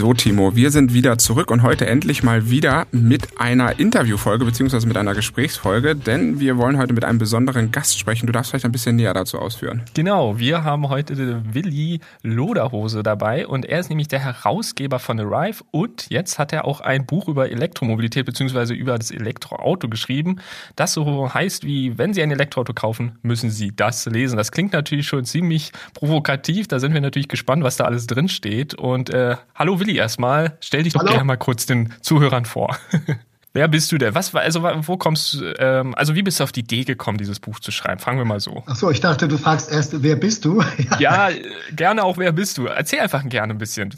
So, Timo, wir sind wieder zurück und heute endlich mal wieder mit einer Interviewfolge beziehungsweise mit einer Gesprächsfolge, denn wir wollen heute mit einem besonderen Gast sprechen. Du darfst vielleicht ein bisschen näher dazu ausführen. Genau, wir haben heute Willi Loderhose dabei und er ist nämlich der Herausgeber von Arrive und jetzt hat er auch ein Buch über Elektromobilität beziehungsweise über das Elektroauto geschrieben, das so heißt wie, wenn Sie ein Elektroauto kaufen, müssen Sie das lesen. Das klingt natürlich schon ziemlich provokativ, da sind wir natürlich gespannt, was da alles drin steht und äh, hallo Hallo Willi erstmal. Stell dich doch gerne mal kurz den Zuhörern vor. Wer bist du denn? Was also wo kommst du, ähm, also wie bist du auf die Idee gekommen, dieses Buch zu schreiben? Fangen wir mal so. Ach so, ich dachte, du fragst erst, wer bist du? ja, gerne auch, wer bist du? Erzähl einfach gerne ein bisschen.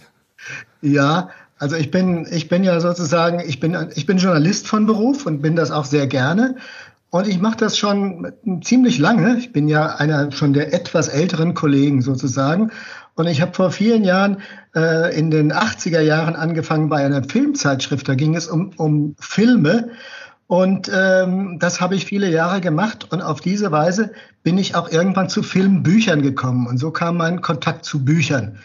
Ja, also ich bin, ich bin ja sozusagen, ich bin, ich bin Journalist von Beruf und bin das auch sehr gerne. Und ich mache das schon ziemlich lange. Ich bin ja einer schon der etwas älteren Kollegen sozusagen. Und ich habe vor vielen Jahren äh, in den 80er Jahren angefangen bei einer Filmzeitschrift. Da ging es um, um Filme. Und ähm, das habe ich viele Jahre gemacht. Und auf diese Weise bin ich auch irgendwann zu Filmbüchern gekommen. Und so kam mein Kontakt zu Büchern.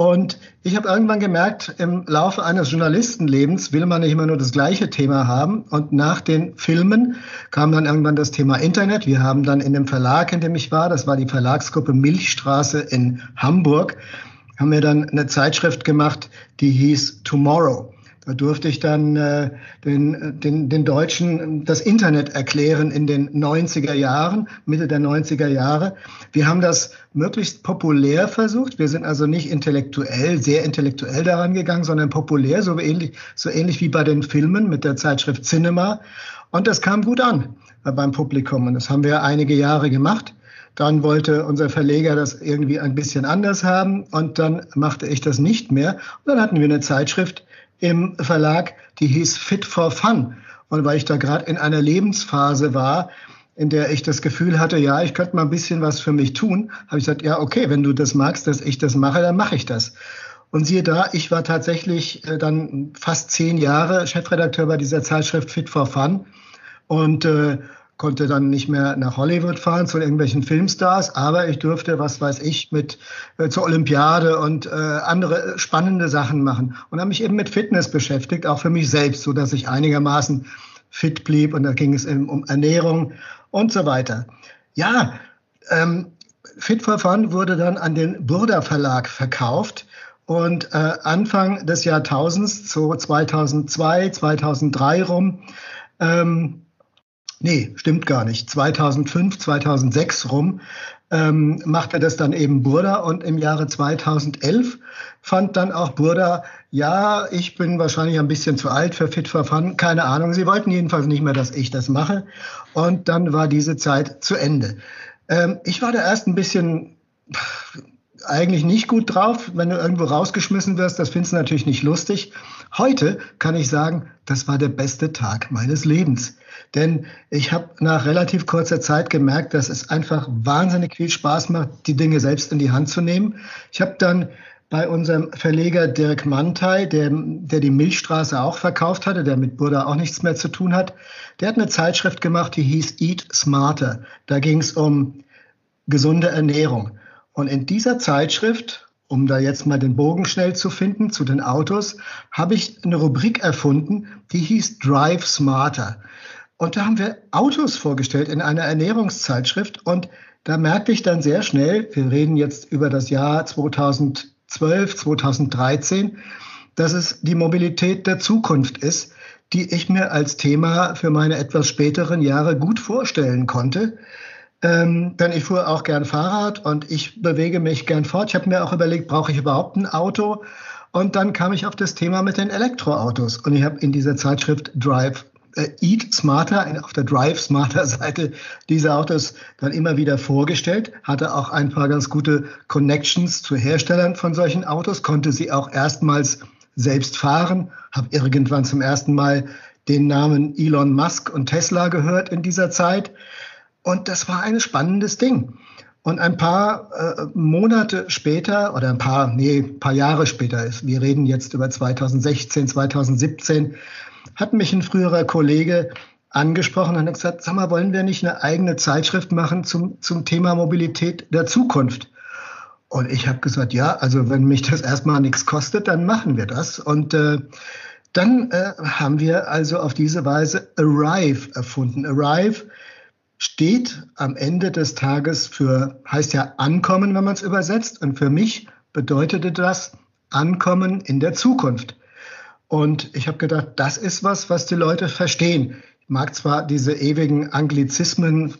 Und ich habe irgendwann gemerkt, im Laufe eines Journalistenlebens will man nicht immer nur das gleiche Thema haben. Und nach den Filmen kam dann irgendwann das Thema Internet. Wir haben dann in dem Verlag, in dem ich war, das war die Verlagsgruppe Milchstraße in Hamburg, haben wir dann eine Zeitschrift gemacht, die hieß Tomorrow. Durfte ich dann äh, den, den, den Deutschen das Internet erklären in den 90er Jahren, Mitte der 90er Jahre. Wir haben das möglichst populär versucht. Wir sind also nicht intellektuell, sehr intellektuell daran gegangen, sondern populär, so ähnlich, so ähnlich wie bei den Filmen mit der Zeitschrift Cinema. Und das kam gut an beim Publikum. Und das haben wir einige Jahre gemacht. Dann wollte unser Verleger das irgendwie ein bisschen anders haben und dann machte ich das nicht mehr. Und dann hatten wir eine Zeitschrift, im Verlag, die hieß Fit for Fun. Und weil ich da gerade in einer Lebensphase war, in der ich das Gefühl hatte, ja, ich könnte mal ein bisschen was für mich tun, habe ich gesagt, ja, okay, wenn du das magst, dass ich das mache, dann mache ich das. Und siehe da, ich war tatsächlich äh, dann fast zehn Jahre Chefredakteur bei dieser Zeitschrift Fit for Fun. Und äh, konnte dann nicht mehr nach Hollywood fahren zu irgendwelchen Filmstars, aber ich durfte, was weiß ich, mit äh, zur Olympiade und äh, andere spannende Sachen machen und habe mich eben mit Fitness beschäftigt, auch für mich selbst, so dass ich einigermaßen fit blieb und da ging es eben um Ernährung und so weiter. Ja, ähm, Fit for Fun wurde dann an den Burda Verlag verkauft und äh, Anfang des Jahrtausends, so 2002, 2003 rum, ähm, Nee, stimmt gar nicht. 2005, 2006 rum ähm, machte das dann eben Burda und im Jahre 2011 fand dann auch Burda, ja, ich bin wahrscheinlich ein bisschen zu alt für Fit for Fun, keine Ahnung. Sie wollten jedenfalls nicht mehr, dass ich das mache. Und dann war diese Zeit zu Ende. Ähm, ich war da erst ein bisschen eigentlich nicht gut drauf. Wenn du irgendwo rausgeschmissen wirst, das findest du natürlich nicht lustig. Heute kann ich sagen, das war der beste Tag meines Lebens. Denn ich habe nach relativ kurzer Zeit gemerkt, dass es einfach wahnsinnig viel Spaß macht, die Dinge selbst in die Hand zu nehmen. Ich habe dann bei unserem Verleger Dirk Mantei, der, der die Milchstraße auch verkauft hatte, der mit Buddha auch nichts mehr zu tun hat, der hat eine Zeitschrift gemacht, die hieß Eat Smarter. Da ging es um gesunde Ernährung. Und in dieser Zeitschrift, um da jetzt mal den Bogen schnell zu finden zu den Autos, habe ich eine Rubrik erfunden, die hieß Drive Smarter. Und da haben wir Autos vorgestellt in einer Ernährungszeitschrift. Und da merkte ich dann sehr schnell, wir reden jetzt über das Jahr 2012, 2013, dass es die Mobilität der Zukunft ist, die ich mir als Thema für meine etwas späteren Jahre gut vorstellen konnte. Ähm, denn ich fuhr auch gern Fahrrad und ich bewege mich gern fort. Ich habe mir auch überlegt, brauche ich überhaupt ein Auto? Und dann kam ich auf das Thema mit den Elektroautos. Und ich habe in dieser Zeitschrift Drive äh, Eat Smarter auf der Drive Smarter Seite diese Autos dann immer wieder vorgestellt, hatte auch ein paar ganz gute Connections zu Herstellern von solchen Autos, konnte sie auch erstmals selbst fahren, habe irgendwann zum ersten Mal den Namen Elon Musk und Tesla gehört in dieser Zeit. Und das war ein spannendes Ding. Und ein paar äh, Monate später oder ein paar, nee, paar Jahre später wir reden jetzt über 2016, 2017, hat mich ein früherer Kollege angesprochen und hat gesagt, sag mal, wollen wir nicht eine eigene Zeitschrift machen zum, zum Thema Mobilität der Zukunft? Und ich habe gesagt, ja, also wenn mich das erstmal nichts kostet, dann machen wir das. Und äh, dann äh, haben wir also auf diese Weise Arrive erfunden. Arrive steht am Ende des Tages für, heißt ja Ankommen, wenn man es übersetzt. Und für mich bedeutete das Ankommen in der Zukunft. Und ich habe gedacht, das ist was, was die Leute verstehen. Ich mag zwar diese ewigen Anglizismen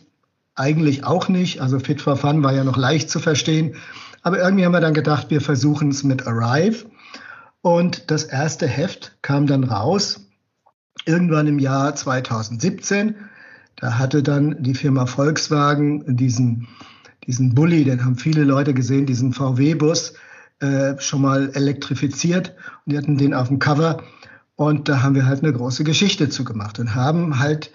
eigentlich auch nicht, also Fit for Fun war ja noch leicht zu verstehen, aber irgendwie haben wir dann gedacht, wir versuchen es mit Arrive. Und das erste Heft kam dann raus, irgendwann im Jahr 2017. Da hatte dann die Firma Volkswagen diesen, diesen Bulli, den haben viele Leute gesehen, diesen VW-Bus, äh, schon mal elektrifiziert. Und die hatten den auf dem Cover. Und da haben wir halt eine große Geschichte zu gemacht und haben halt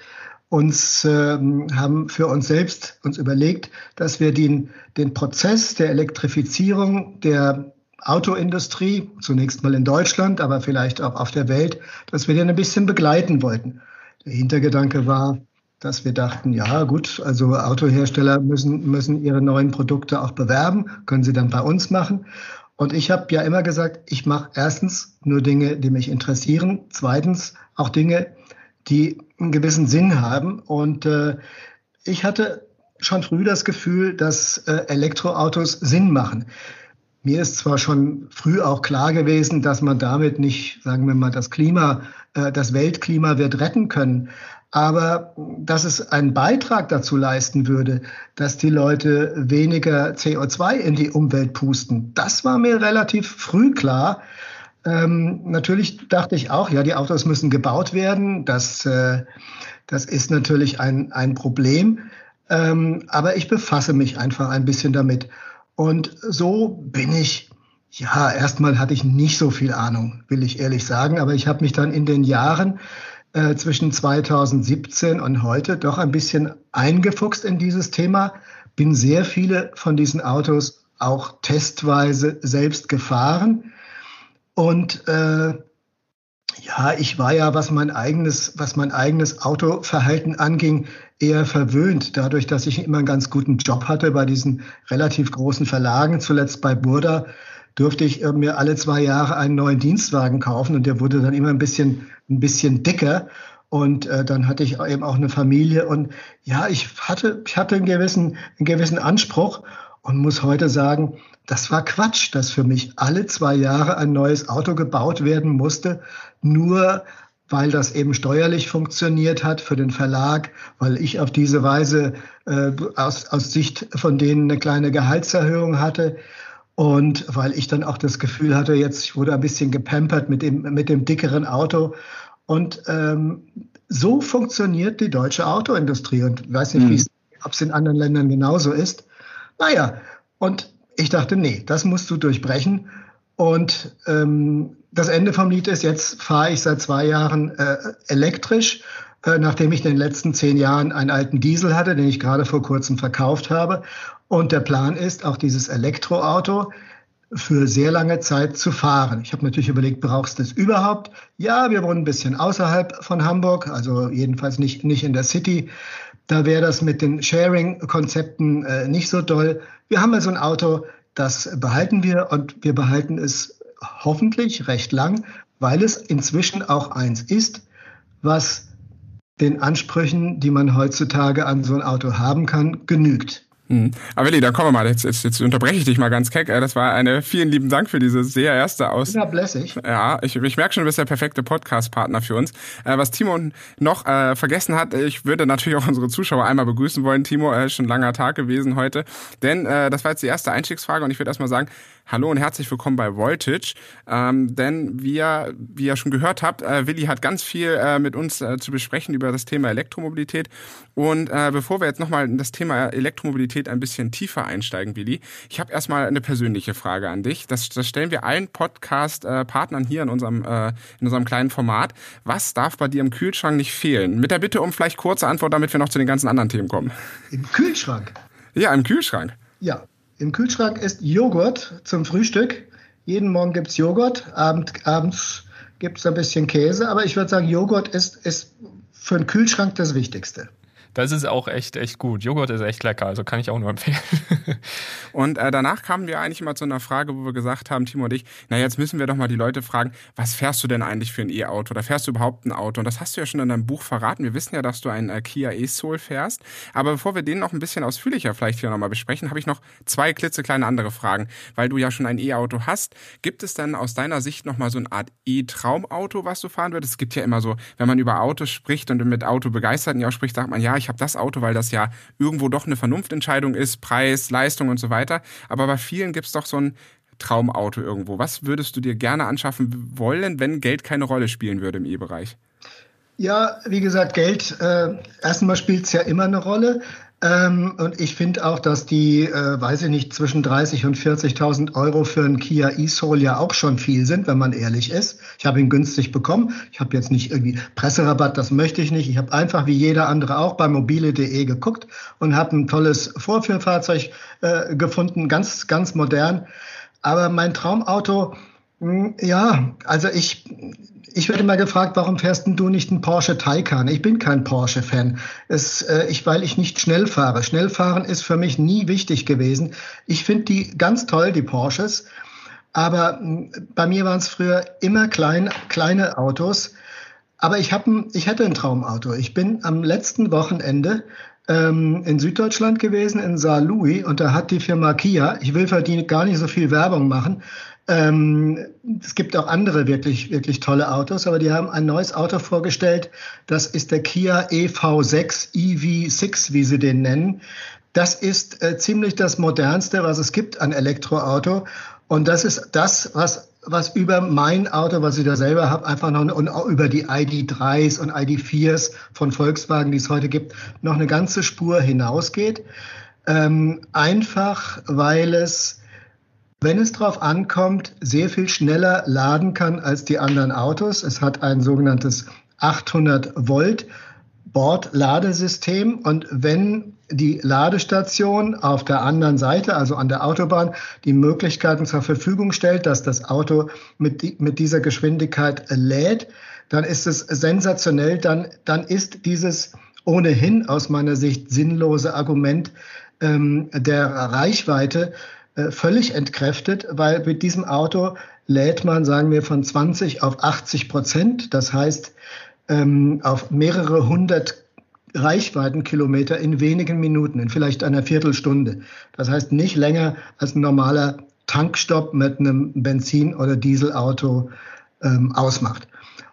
uns ähm, haben für uns selbst uns überlegt, dass wir den, den Prozess der Elektrifizierung der Autoindustrie, zunächst mal in Deutschland, aber vielleicht auch auf der Welt, dass wir den ein bisschen begleiten wollten. Der Hintergedanke war, dass wir dachten, ja gut, also Autohersteller müssen, müssen ihre neuen Produkte auch bewerben, können sie dann bei uns machen. Und ich habe ja immer gesagt, ich mache erstens nur Dinge, die mich interessieren, zweitens auch Dinge, die einen gewissen Sinn haben. Und äh, ich hatte schon früh das Gefühl, dass äh, Elektroautos Sinn machen. Mir ist zwar schon früh auch klar gewesen, dass man damit nicht, sagen wir mal, das Klima, äh, das Weltklima wird retten können. Aber dass es einen Beitrag dazu leisten würde, dass die Leute weniger CO2 in die Umwelt pusten, das war mir relativ früh klar. Ähm, natürlich dachte ich auch, ja, die Autos müssen gebaut werden. Das, äh, das ist natürlich ein, ein Problem. Ähm, aber ich befasse mich einfach ein bisschen damit. Und so bin ich, ja, erstmal hatte ich nicht so viel Ahnung, will ich ehrlich sagen, aber ich habe mich dann in den Jahren äh, zwischen 2017 und heute doch ein bisschen eingefuchst in dieses Thema, bin sehr viele von diesen Autos auch testweise selbst gefahren. Und äh, ja, ich war ja, was mein eigenes, was mein eigenes Autoverhalten anging, eher verwöhnt, dadurch, dass ich immer einen ganz guten Job hatte bei diesen relativ großen Verlagen, zuletzt bei Burda, durfte ich äh, mir alle zwei Jahre einen neuen Dienstwagen kaufen und der wurde dann immer ein bisschen, ein bisschen dicker. Und äh, dann hatte ich eben auch eine Familie und ja, ich hatte, ich hatte einen gewissen, einen gewissen Anspruch und muss heute sagen, das war Quatsch, dass für mich alle zwei Jahre ein neues Auto gebaut werden musste, nur weil das eben steuerlich funktioniert hat für den Verlag, weil ich auf diese Weise äh, aus, aus Sicht von denen eine kleine Gehaltserhöhung hatte und weil ich dann auch das Gefühl hatte, jetzt ich wurde ein bisschen gepampert mit dem, mit dem dickeren Auto. Und ähm, so funktioniert die deutsche Autoindustrie. Und ich weiß nicht, mhm. ob es in anderen Ländern genauso ist. Naja, und ich dachte, nee, das musst du durchbrechen. Und ähm, das Ende vom Lied ist, jetzt fahre ich seit zwei Jahren äh, elektrisch, nachdem ich in den letzten zehn Jahren einen alten Diesel hatte, den ich gerade vor kurzem verkauft habe. Und der Plan ist, auch dieses Elektroauto für sehr lange Zeit zu fahren. Ich habe natürlich überlegt, brauchst du es überhaupt? Ja, wir wohnen ein bisschen außerhalb von Hamburg, also jedenfalls nicht, nicht in der City. Da wäre das mit den Sharing-Konzepten äh, nicht so doll. Wir haben also ein Auto, das behalten wir und wir behalten es hoffentlich recht lang, weil es inzwischen auch eins ist, was den Ansprüchen, die man heutzutage an so ein Auto haben kann, genügt. Hm. Aber Willi, dann kommen wir mal. Jetzt, jetzt, jetzt unterbreche ich dich mal ganz keck. Das war eine vielen lieben Dank für diese sehr erste Aus. Ja, blässig. Ja, ich, ich merke schon, du bist der perfekte Podcast-Partner für uns. Äh, was Timo noch äh, vergessen hat, ich würde natürlich auch unsere Zuschauer einmal begrüßen wollen. Timo, äh, schon ein langer Tag gewesen heute. Denn äh, das war jetzt die erste Einstiegsfrage und ich würde erstmal sagen, Hallo und herzlich willkommen bei Voltage. Ähm, denn wie ihr, wie ihr schon gehört habt, äh, Willi hat ganz viel äh, mit uns äh, zu besprechen über das Thema Elektromobilität. Und äh, bevor wir jetzt nochmal in das Thema Elektromobilität ein bisschen tiefer einsteigen, Willi, ich habe erstmal eine persönliche Frage an dich. Das, das stellen wir allen Podcast-Partnern hier in unserem, äh, in unserem kleinen Format. Was darf bei dir im Kühlschrank nicht fehlen? Mit der Bitte um vielleicht kurze Antwort, damit wir noch zu den ganzen anderen Themen kommen. Im Kühlschrank? Ja, im Kühlschrank. Ja, im Kühlschrank ist Joghurt zum Frühstück. Jeden Morgen gibt's Joghurt, Abend, abends gibt's ein bisschen Käse, aber ich würde sagen, Joghurt ist, ist für den Kühlschrank das Wichtigste. Das ist auch echt, echt gut. Joghurt ist echt lecker, also kann ich auch nur empfehlen. und äh, danach kamen wir eigentlich mal zu einer Frage, wo wir gesagt haben, Timo und ich, na jetzt müssen wir doch mal die Leute fragen, was fährst du denn eigentlich für ein E-Auto? Oder fährst du überhaupt ein Auto? Und das hast du ja schon in deinem Buch verraten. Wir wissen ja, dass du einen äh, Kia e-Soul fährst. Aber bevor wir den noch ein bisschen ausführlicher vielleicht hier nochmal besprechen, habe ich noch zwei klitzekleine andere Fragen. Weil du ja schon ein E-Auto hast, gibt es dann aus deiner Sicht nochmal so eine Art E-Traumauto, was du fahren würdest? Es gibt ja immer so, wenn man über Autos spricht und mit Auto begeisterten ja spricht, sagt man, ja, ich habe das Auto, weil das ja irgendwo doch eine Vernunftentscheidung ist, Preis, Leistung und so weiter. Aber bei vielen gibt es doch so ein Traumauto irgendwo. Was würdest du dir gerne anschaffen wollen, wenn Geld keine Rolle spielen würde im E-Bereich? Ja, wie gesagt, Geld, äh, erstmal spielt es ja immer eine Rolle. Ähm, und ich finde auch, dass die, äh, weiß ich nicht, zwischen 30 und 40.000 Euro für einen Kia e-Soul ja auch schon viel sind, wenn man ehrlich ist. Ich habe ihn günstig bekommen. Ich habe jetzt nicht irgendwie Presserabatt, das möchte ich nicht. Ich habe einfach wie jeder andere auch bei mobile.de geguckt und habe ein tolles Vorführfahrzeug äh, gefunden, ganz, ganz modern. Aber mein Traumauto, mh, hm, ja, also ich, ich werde immer gefragt, warum fährst du nicht einen Porsche Taycan? Ich bin kein Porsche-Fan, äh, ich, weil ich nicht schnell fahre. Schnellfahren ist für mich nie wichtig gewesen. Ich finde die ganz toll, die Porsches. Aber hm, bei mir waren es früher immer klein, kleine Autos. Aber ich, ein, ich hätte ein Traumauto. Ich bin am letzten Wochenende ähm, in Süddeutschland gewesen, in Saarlouis, und da hat die Firma Kia, ich will für die gar nicht so viel Werbung machen, ähm, es gibt auch andere wirklich, wirklich tolle Autos, aber die haben ein neues Auto vorgestellt. Das ist der Kia EV6, EV6, wie sie den nennen. Das ist äh, ziemlich das modernste, was es gibt an Elektroauto. Und das ist das, was, was über mein Auto, was ich da selber habe, einfach noch und auch über die ID3s und ID4s von Volkswagen, die es heute gibt, noch eine ganze Spur hinausgeht. Ähm, einfach, weil es wenn es darauf ankommt, sehr viel schneller laden kann als die anderen Autos. Es hat ein sogenanntes 800 Volt Bordladesystem und wenn die Ladestation auf der anderen Seite, also an der Autobahn, die Möglichkeiten zur Verfügung stellt, dass das Auto mit, mit dieser Geschwindigkeit lädt, dann ist es sensationell. Dann, dann ist dieses ohnehin aus meiner Sicht sinnlose Argument ähm, der Reichweite völlig entkräftet, weil mit diesem Auto lädt man, sagen wir, von 20 auf 80 Prozent. Das heißt, ähm, auf mehrere hundert Reichweitenkilometer in wenigen Minuten, in vielleicht einer Viertelstunde. Das heißt nicht länger als ein normaler Tankstopp mit einem Benzin- oder Dieselauto ähm, ausmacht.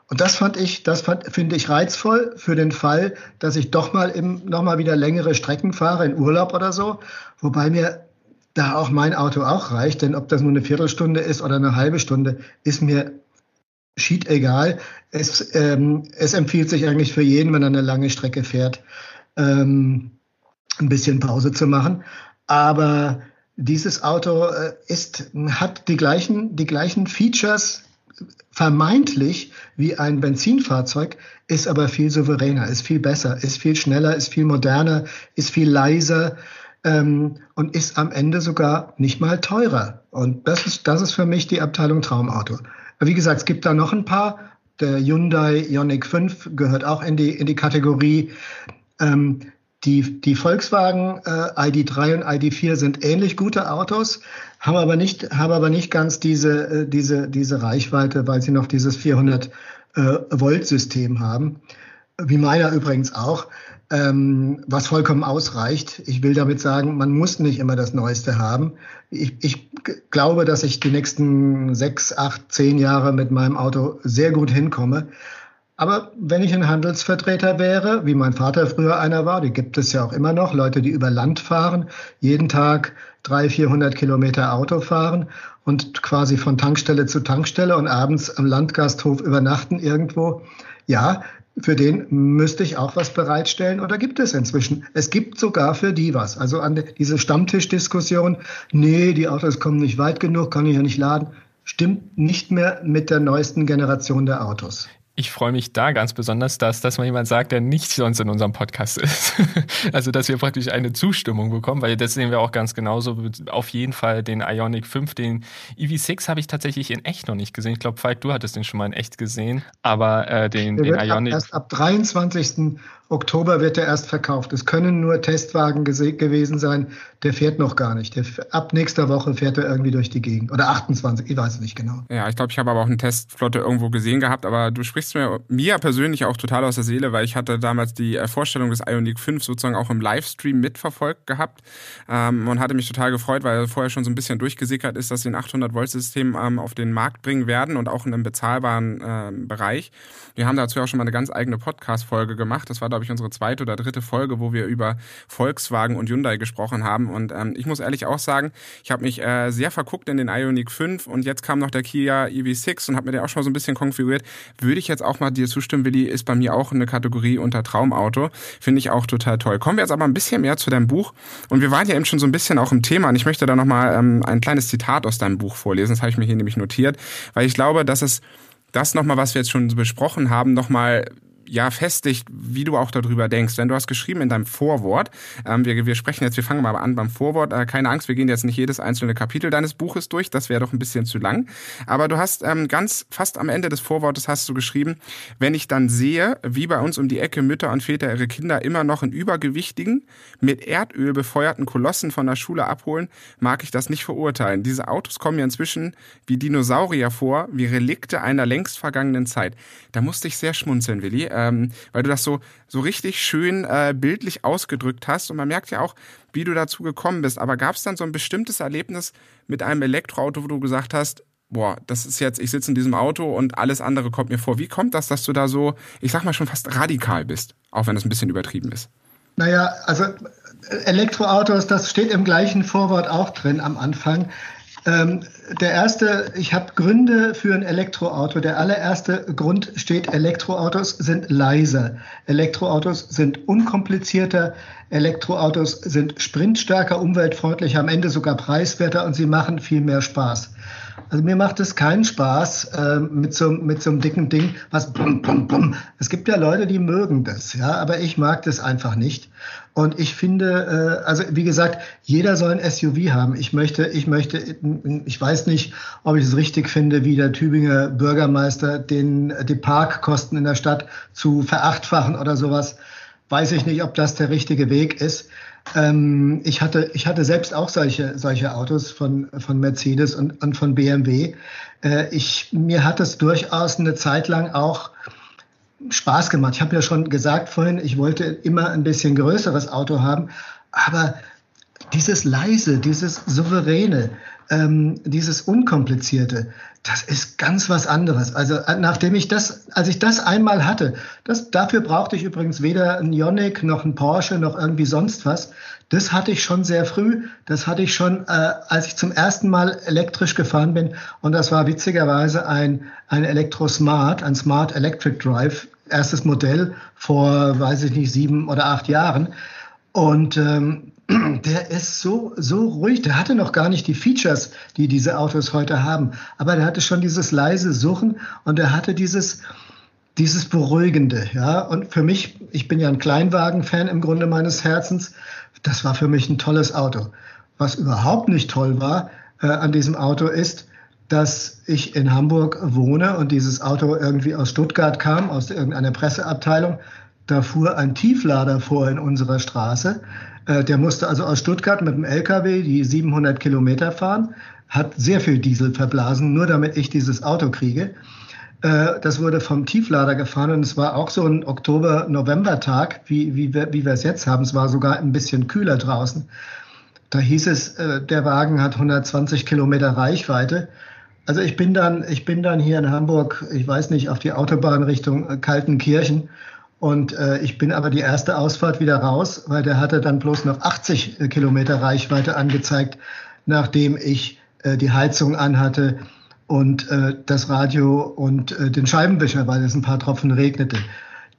Und das fand ich, das fand, finde ich reizvoll für den Fall, dass ich doch mal im, noch mal wieder längere Strecken fahre, in Urlaub oder so. Wobei mir da auch mein Auto auch reicht, denn ob das nur eine Viertelstunde ist oder eine halbe Stunde, ist mir schied egal. Es, ähm, es empfiehlt sich eigentlich für jeden, wenn er eine lange Strecke fährt, ähm, ein bisschen Pause zu machen. Aber dieses Auto äh, ist, hat die gleichen, die gleichen Features vermeintlich wie ein Benzinfahrzeug, ist aber viel souveräner, ist viel besser, ist viel schneller, ist viel moderner, ist viel leiser ähm, und ist am Ende sogar nicht mal teurer. Und das ist, das ist für mich die Abteilung Traumauto. Wie gesagt, es gibt da noch ein paar. Der Hyundai Ioniq 5 gehört auch in die, in die Kategorie. Ähm, die, die Volkswagen äh, ID3 und ID4 sind ähnlich gute Autos, haben aber nicht, haben aber nicht ganz diese, äh, diese, diese Reichweite, weil sie noch dieses 400 äh, Volt System haben. Wie meiner übrigens auch ähm, was vollkommen ausreicht. Ich will damit sagen, man muss nicht immer das Neueste haben. Ich, ich glaube, dass ich die nächsten sechs, acht, zehn Jahre mit meinem Auto sehr gut hinkomme. Aber wenn ich ein Handelsvertreter wäre, wie mein Vater früher einer war, die gibt es ja auch immer noch, Leute, die über Land fahren, jeden Tag drei, vierhundert Kilometer Auto fahren und quasi von Tankstelle zu Tankstelle und abends am Landgasthof übernachten irgendwo. Ja, für den müsste ich auch was bereitstellen oder gibt es inzwischen? Es gibt sogar für die was. Also an diese Stammtischdiskussion, nee, die Autos kommen nicht weit genug, kann ich ja nicht laden, stimmt nicht mehr mit der neuesten Generation der Autos. Ich freue mich da ganz besonders, dass das mal jemand sagt, der nicht sonst in unserem Podcast ist. also, dass wir praktisch eine Zustimmung bekommen, weil das sehen wir auch ganz genauso. Auf jeden Fall den Ionic 5, den EV6 habe ich tatsächlich in echt noch nicht gesehen. Ich glaube, Falk, du hattest den schon mal in echt gesehen, aber äh, den, der den Ionic. Ab, erst ab 23. Oktober wird er erst verkauft. Es können nur Testwagen gewesen sein. Der fährt noch gar nicht. Der, ab nächster Woche fährt er irgendwie durch die Gegend. Oder 28, ich weiß es nicht genau. Ja, ich glaube, ich habe aber auch eine Testflotte irgendwo gesehen gehabt. Aber du sprichst mir, mir persönlich auch total aus der Seele, weil ich hatte damals die äh, Vorstellung des Ioniq 5 sozusagen auch im Livestream mitverfolgt gehabt ähm, und hatte mich total gefreut, weil vorher schon so ein bisschen durchgesickert ist, dass sie ein 800-Volt-System ähm, auf den Markt bringen werden und auch in einem bezahlbaren äh, Bereich. Wir haben dazu auch schon mal eine ganz eigene Podcast-Folge gemacht. Das war, glaube ich, unsere zweite oder dritte Folge, wo wir über Volkswagen und Hyundai gesprochen haben. Und ähm, ich muss ehrlich auch sagen, ich habe mich äh, sehr verguckt in den Ioniq 5 und jetzt kam noch der Kia EV6 und habe mir den auch schon so ein bisschen konfiguriert. Würde ich jetzt auch mal dir zustimmen, Willi, ist bei mir auch eine Kategorie unter Traumauto. Finde ich auch total toll. Kommen wir jetzt aber ein bisschen mehr zu deinem Buch. Und wir waren ja eben schon so ein bisschen auch im Thema und ich möchte da nochmal ähm, ein kleines Zitat aus deinem Buch vorlesen. Das habe ich mir hier nämlich notiert, weil ich glaube, dass es das nochmal, was wir jetzt schon besprochen haben, nochmal ja festigt, wie du auch darüber denkst. Wenn du hast geschrieben in deinem Vorwort, ähm, wir, wir sprechen jetzt, wir fangen mal an beim Vorwort, äh, keine Angst, wir gehen jetzt nicht jedes einzelne Kapitel deines Buches durch, das wäre doch ein bisschen zu lang. Aber du hast ähm, ganz fast am Ende des Vorwortes hast du geschrieben, wenn ich dann sehe, wie bei uns um die Ecke Mütter und Väter ihre Kinder immer noch in übergewichtigen, mit Erdöl befeuerten Kolossen von der Schule abholen, mag ich das nicht verurteilen. Diese Autos kommen mir inzwischen wie Dinosaurier vor, wie Relikte einer längst vergangenen Zeit. Da musste ich sehr schmunzeln, Willi. Äh, ähm, weil du das so, so richtig schön äh, bildlich ausgedrückt hast. Und man merkt ja auch, wie du dazu gekommen bist. Aber gab es dann so ein bestimmtes Erlebnis mit einem Elektroauto, wo du gesagt hast, boah, das ist jetzt, ich sitze in diesem Auto und alles andere kommt mir vor. Wie kommt das, dass du da so, ich sag mal schon fast radikal bist, auch wenn das ein bisschen übertrieben ist? Naja, also Elektroautos, das steht im gleichen Vorwort auch drin am Anfang. Ähm, der erste, ich habe Gründe für ein Elektroauto. Der allererste Grund steht, Elektroautos sind leiser. Elektroautos sind unkomplizierter. Elektroautos sind sprintstärker, umweltfreundlicher, am Ende sogar preiswerter und sie machen viel mehr Spaß. Also mir macht es keinen Spaß äh, mit, so, mit so einem dicken Ding, was bum, bum, bum. Es gibt ja Leute, die mögen das, ja, aber ich mag das einfach nicht. Und ich finde, äh, also wie gesagt, jeder soll ein SUV haben. Ich möchte, ich möchte, ich weiß nicht, ob ich es richtig finde, wie der Tübinger Bürgermeister den die Parkkosten in der Stadt zu verachtfachen oder sowas. Weiß ich nicht, ob das der richtige Weg ist. Ähm, ich, hatte, ich hatte selbst auch solche, solche Autos von, von Mercedes und, und von BMW. Äh, ich, mir hat es durchaus eine Zeit lang auch Spaß gemacht. Ich habe ja schon gesagt vorhin, ich wollte immer ein bisschen größeres Auto haben, aber dieses leise, dieses souveräne, ähm, dieses unkomplizierte, das ist ganz was anderes. Also äh, nachdem ich das, als ich das einmal hatte, das, dafür brauchte ich übrigens weder ein Ioniq noch ein Porsche noch irgendwie sonst was. Das hatte ich schon sehr früh. Das hatte ich schon, äh, als ich zum ersten Mal elektrisch gefahren bin. Und das war witzigerweise ein, ein Elektro Smart, ein Smart Electric Drive, erstes Modell vor, weiß ich nicht, sieben oder acht Jahren. Und ähm, der ist so, so ruhig. Der hatte noch gar nicht die Features, die diese Autos heute haben. Aber der hatte schon dieses leise Suchen und er hatte dieses, dieses Beruhigende, ja. Und für mich, ich bin ja ein Kleinwagen-Fan im Grunde meines Herzens. Das war für mich ein tolles Auto. Was überhaupt nicht toll war äh, an diesem Auto ist, dass ich in Hamburg wohne und dieses Auto irgendwie aus Stuttgart kam, aus irgendeiner Presseabteilung. Da fuhr ein Tieflader vor in unserer Straße. Äh, der musste also aus Stuttgart mit dem LKW die 700 Kilometer fahren, hat sehr viel Diesel verblasen, nur damit ich dieses Auto kriege. Äh, das wurde vom Tieflader gefahren und es war auch so ein Oktober-November-Tag, wie, wie, wir, wie wir es jetzt haben. Es war sogar ein bisschen kühler draußen. Da hieß es, äh, der Wagen hat 120 Kilometer Reichweite. Also ich bin dann, ich bin dann hier in Hamburg, ich weiß nicht, auf die Autobahn Richtung Kaltenkirchen und äh, ich bin aber die erste Ausfahrt wieder raus, weil der hatte dann bloß noch 80 äh, Kilometer Reichweite angezeigt, nachdem ich äh, die Heizung anhatte und äh, das Radio und äh, den Scheibenwischer, weil es ein paar Tropfen regnete.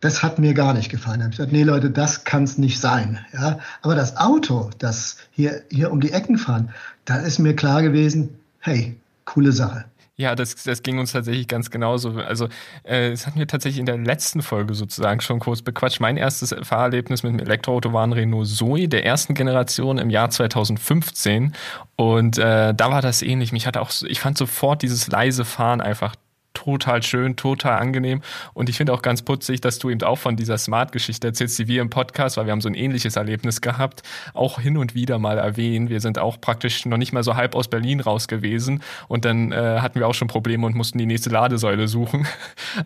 Das hat mir gar nicht gefallen. Da habe ich gesagt, nee Leute, das kann es nicht sein. Ja, aber das Auto, das hier hier um die Ecken fahren, da ist mir klar gewesen, hey, coole Sache. Ja, das, das ging uns tatsächlich ganz genauso. Also, äh, das hatten wir tatsächlich in der letzten Folge sozusagen schon kurz bequatscht. Mein erstes Fahrerlebnis mit dem Elektroauto war ein Renault Zoe der ersten Generation im Jahr 2015. Und äh, da war das ähnlich. Mich hatte auch, ich fand sofort dieses leise Fahren einfach total schön, total angenehm. Und ich finde auch ganz putzig, dass du eben auch von dieser Smart-Geschichte erzählst, die wir im Podcast, weil wir haben so ein ähnliches Erlebnis gehabt, auch hin und wieder mal erwähnen. Wir sind auch praktisch noch nicht mal so halb aus Berlin raus gewesen und dann äh, hatten wir auch schon Probleme und mussten die nächste Ladesäule suchen.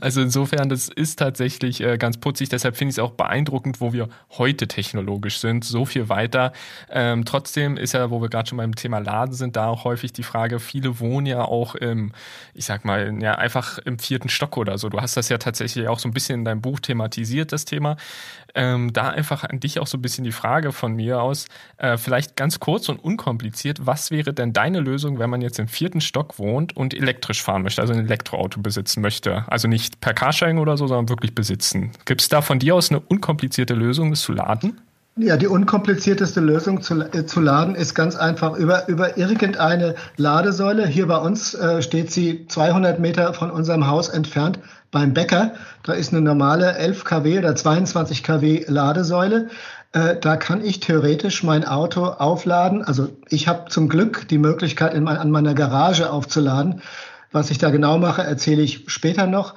Also insofern, das ist tatsächlich äh, ganz putzig. Deshalb finde ich es auch beeindruckend, wo wir heute technologisch sind, so viel weiter. Ähm, trotzdem ist ja, wo wir gerade schon beim Thema Laden sind, da auch häufig die Frage, viele wohnen ja auch im, ich sag mal, ja, einfach einfach im vierten Stock oder so. Du hast das ja tatsächlich auch so ein bisschen in deinem Buch thematisiert, das Thema. Ähm, da einfach an dich auch so ein bisschen die Frage von mir aus, äh, vielleicht ganz kurz und unkompliziert, was wäre denn deine Lösung, wenn man jetzt im vierten Stock wohnt und elektrisch fahren möchte, also ein Elektroauto besitzen möchte? Also nicht per Carsharing oder so, sondern wirklich besitzen. Gibt es da von dir aus eine unkomplizierte Lösung, das zu laden? Ja, die unkomplizierteste Lösung zu, äh, zu laden ist ganz einfach über, über irgendeine Ladesäule. Hier bei uns äh, steht sie 200 Meter von unserem Haus entfernt beim Bäcker. Da ist eine normale 11 kW oder 22 kW Ladesäule. Äh, da kann ich theoretisch mein Auto aufladen. Also ich habe zum Glück die Möglichkeit, in mein, an meiner Garage aufzuladen. Was ich da genau mache, erzähle ich später noch.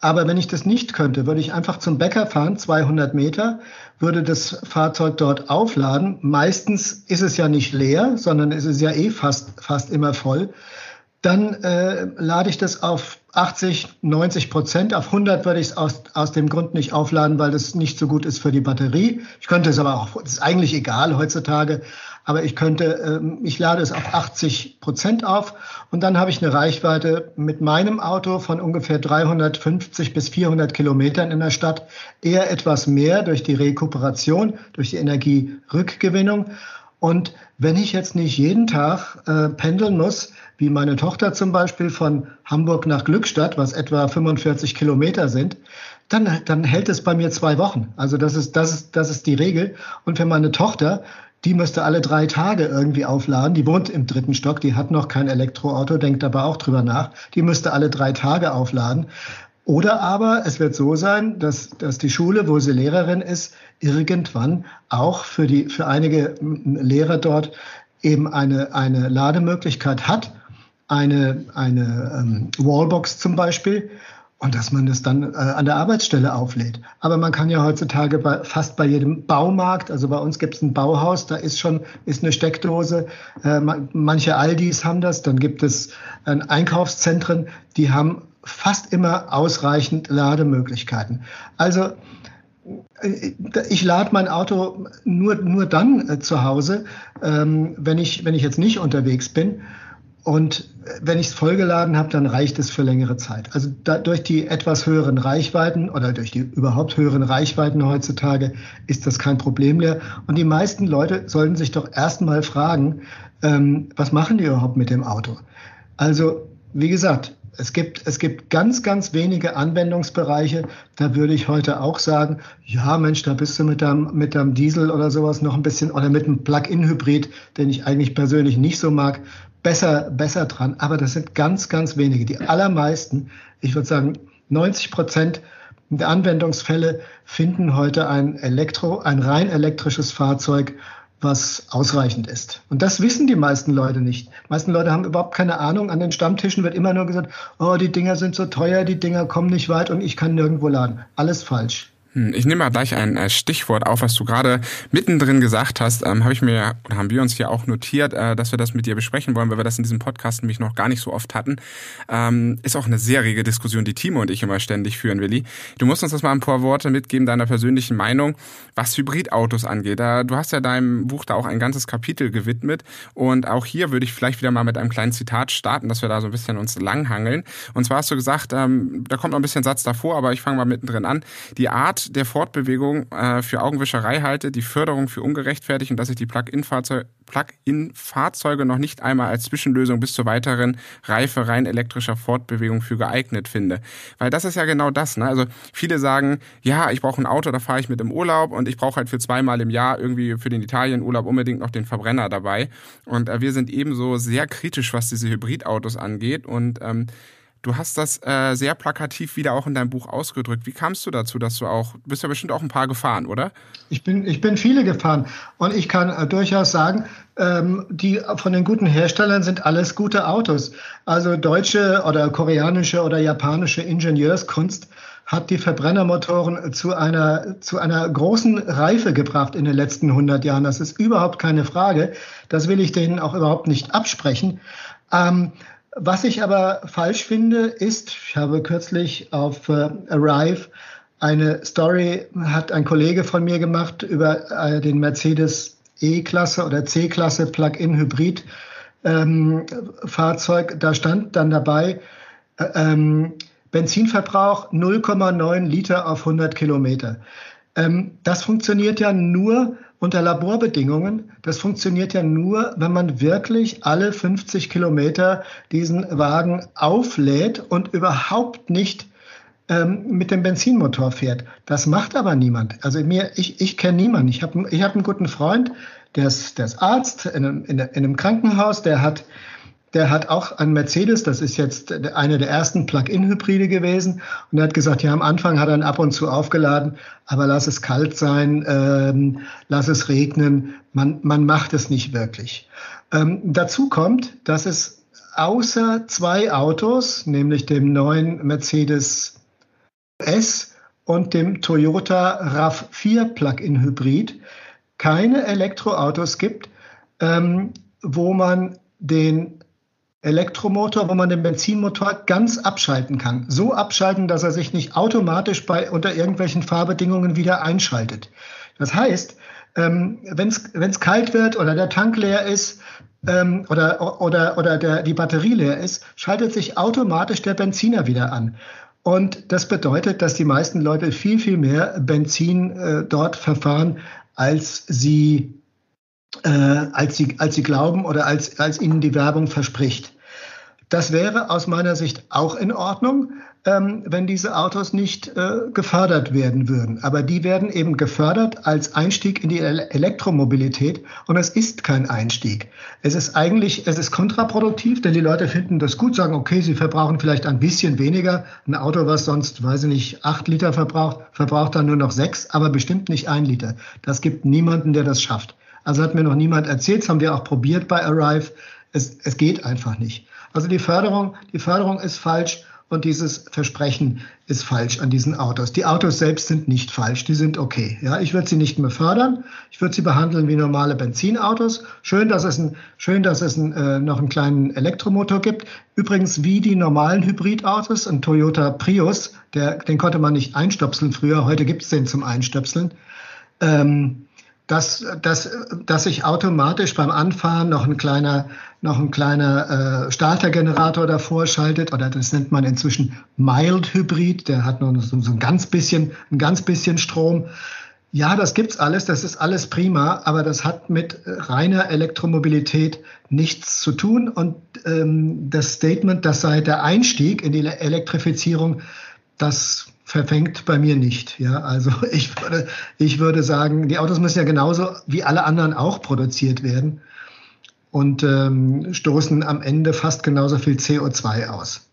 Aber wenn ich das nicht könnte, würde ich einfach zum Bäcker fahren, 200 Meter, würde das Fahrzeug dort aufladen. Meistens ist es ja nicht leer, sondern es ist ja eh fast, fast immer voll. Dann äh, lade ich das auf 80, 90 Prozent. Auf 100 würde ich es aus, aus dem Grund nicht aufladen, weil das nicht so gut ist für die Batterie. Ich könnte es aber auch, das ist eigentlich egal heutzutage, aber ich könnte, ähm, ich lade es auf 80 Prozent auf und dann habe ich eine Reichweite mit meinem Auto von ungefähr 350 bis 400 Kilometern in der Stadt, eher etwas mehr durch die Rekuperation, durch die Energierückgewinnung. Und wenn ich jetzt nicht jeden Tag äh, pendeln muss, wie meine Tochter zum Beispiel von Hamburg nach Glückstadt, was etwa 45 Kilometer sind, dann, dann hält es bei mir zwei Wochen. Also das ist, das ist, das ist die Regel. Und für meine Tochter die müsste alle drei Tage irgendwie aufladen. Die wohnt im dritten Stock, die hat noch kein Elektroauto, denkt aber auch drüber nach. Die müsste alle drei Tage aufladen. Oder aber es wird so sein, dass, dass die Schule, wo sie Lehrerin ist, irgendwann auch für, die, für einige Lehrer dort eben eine, eine Lademöglichkeit hat, eine, eine ähm, Wallbox zum Beispiel, und dass man das dann äh, an der Arbeitsstelle auflädt. Aber man kann ja heutzutage bei, fast bei jedem Baumarkt, also bei uns gibt es ein Bauhaus, da ist schon ist eine Steckdose. Äh, manche Aldis haben das, dann gibt es äh, Einkaufszentren, die haben fast immer ausreichend Lademöglichkeiten. Also äh, ich lade mein Auto nur, nur dann äh, zu Hause, ähm, wenn, ich, wenn ich jetzt nicht unterwegs bin. Und wenn ich es vollgeladen habe, dann reicht es für längere Zeit. Also da, durch die etwas höheren Reichweiten oder durch die überhaupt höheren Reichweiten heutzutage ist das kein Problem mehr. Und die meisten Leute sollten sich doch erstmal fragen, ähm, was machen die überhaupt mit dem Auto? Also, wie gesagt, es gibt, es gibt ganz, ganz wenige Anwendungsbereiche. Da würde ich heute auch sagen, ja Mensch, da bist du mit deinem, mit deinem Diesel oder sowas noch ein bisschen oder mit einem Plug-in-Hybrid, den ich eigentlich persönlich nicht so mag, besser, besser dran. Aber das sind ganz, ganz wenige. Die allermeisten, ich würde sagen 90 Prozent der Anwendungsfälle finden heute ein Elektro, ein rein elektrisches Fahrzeug, was ausreichend ist. Und das wissen die meisten Leute nicht. Die meisten Leute haben überhaupt keine Ahnung. An den Stammtischen wird immer nur gesagt, oh, die Dinger sind so teuer, die Dinger kommen nicht weit und ich kann nirgendwo laden. Alles falsch. Hm, ich nehme mal gleich ein äh, Stichwort auf, was du gerade mittendrin gesagt hast. Ähm, habe ich mir oder haben wir uns hier auch notiert, äh, dass wir das mit dir besprechen wollen, weil wir das in diesem Podcast nämlich noch gar nicht so oft hatten. Ähm, ist auch eine sehr rege Diskussion, die Timo und ich immer ständig führen, Willi. Du musst uns das mal ein paar Worte mitgeben, deiner persönlichen Meinung, was Hybridautos angeht. Äh, du hast ja deinem Buch da auch ein ganzes Kapitel gewidmet und auch hier würde ich vielleicht wieder mal mit einem kleinen Zitat starten, dass wir da so ein bisschen uns langhangeln. Und zwar hast du gesagt, ähm, da kommt noch ein bisschen Satz davor, aber ich fange mal mittendrin an. Die Art, Der Fortbewegung äh, für Augenwischerei halte, die Förderung für ungerechtfertigt und dass ich die Plug-in-Fahrzeuge Plug-in-Fahrzeuge noch nicht einmal als Zwischenlösung bis zur weiteren Reife rein elektrischer Fortbewegung für geeignet finde. Weil das ist ja genau das. Ne? Also viele sagen, ja, ich brauche ein Auto, da fahre ich mit im Urlaub und ich brauche halt für zweimal im Jahr irgendwie für den Italien-Urlaub unbedingt noch den Verbrenner dabei. Und äh, wir sind ebenso sehr kritisch, was diese Hybridautos angeht. Und ähm, Du hast das äh, sehr plakativ wieder auch in deinem Buch ausgedrückt. Wie kamst du dazu, dass du auch, du bist ja bestimmt auch ein paar gefahren, oder? Ich bin, ich bin viele gefahren und ich kann äh, durchaus sagen, ähm, die von den guten Herstellern sind alles gute Autos. Also deutsche oder koreanische oder japanische Ingenieurskunst hat die Verbrennermotoren zu einer, zu einer großen Reife gebracht in den letzten 100 Jahren. Das ist überhaupt keine Frage. Das will ich denen auch überhaupt nicht absprechen. Ähm, was ich aber falsch finde, ist, ich habe kürzlich auf äh, Arrive eine Story, hat ein Kollege von mir gemacht über äh, den Mercedes E-Klasse oder C-Klasse Plug-in Hybrid ähm, Fahrzeug. Da stand dann dabei, äh, ähm, Benzinverbrauch 0,9 Liter auf 100 Kilometer. Ähm, das funktioniert ja nur, unter Laborbedingungen. Das funktioniert ja nur, wenn man wirklich alle 50 Kilometer diesen Wagen auflädt und überhaupt nicht ähm, mit dem Benzinmotor fährt. Das macht aber niemand. Also mir, ich, ich kenne niemanden. Ich habe ich hab einen guten Freund, der ist, der ist Arzt in einem, in einem Krankenhaus, der hat der hat auch einen Mercedes, das ist jetzt eine der ersten Plug-in-Hybride gewesen. Und er hat gesagt, ja, am Anfang hat er ihn ab und zu aufgeladen, aber lass es kalt sein, ähm, lass es regnen, man, man macht es nicht wirklich. Ähm, dazu kommt, dass es außer zwei Autos, nämlich dem neuen Mercedes S und dem Toyota RAV4 Plug-in Hybrid, keine Elektroautos gibt, ähm, wo man den Elektromotor, wo man den Benzinmotor ganz abschalten kann. So abschalten, dass er sich nicht automatisch bei, unter irgendwelchen Fahrbedingungen wieder einschaltet. Das heißt, ähm, wenn es kalt wird oder der Tank leer ist ähm, oder, oder, oder der, die Batterie leer ist, schaltet sich automatisch der Benziner wieder an. Und das bedeutet, dass die meisten Leute viel, viel mehr Benzin äh, dort verfahren, als sie, äh, als, sie, als sie glauben oder als, als ihnen die Werbung verspricht. Das wäre aus meiner Sicht auch in Ordnung, ähm, wenn diese Autos nicht äh, gefördert werden würden. Aber die werden eben gefördert als Einstieg in die Elektromobilität und es ist kein Einstieg. Es ist eigentlich, es ist kontraproduktiv, denn die Leute finden das gut, sagen, okay, sie verbrauchen vielleicht ein bisschen weniger. Ein Auto, was sonst, weiß ich nicht, acht Liter verbraucht, verbraucht dann nur noch sechs, aber bestimmt nicht ein Liter. Das gibt niemanden, der das schafft. Also hat mir noch niemand erzählt, das haben wir auch probiert bei Arrive. Es, es geht einfach nicht. Also die Förderung, die Förderung ist falsch und dieses Versprechen ist falsch an diesen Autos. Die Autos selbst sind nicht falsch, die sind okay. Ja, ich würde sie nicht mehr fördern. Ich würde sie behandeln wie normale Benzinautos. Schön, dass es, ein, schön, dass es ein, äh, noch einen kleinen Elektromotor gibt. Übrigens wie die normalen Hybridautos, ein Toyota Prius, der, den konnte man nicht einstöpseln früher. Heute gibt es den zum Einstöpseln. Ähm, dass, dass, dass sich automatisch beim Anfahren noch ein kleiner, noch ein kleiner äh, Startergenerator davor schaltet, oder das nennt man inzwischen Mild Hybrid, der hat nur so, so ein ganz bisschen, ein ganz bisschen Strom. Ja, das gibt's alles, das ist alles prima, aber das hat mit reiner Elektromobilität nichts zu tun. Und ähm, das Statement, das sei der Einstieg in die Elektrifizierung, das verfängt bei mir nicht. Ja, also ich würde, ich würde sagen, die Autos müssen ja genauso wie alle anderen auch produziert werden und ähm, stoßen am Ende fast genauso viel CO2 aus.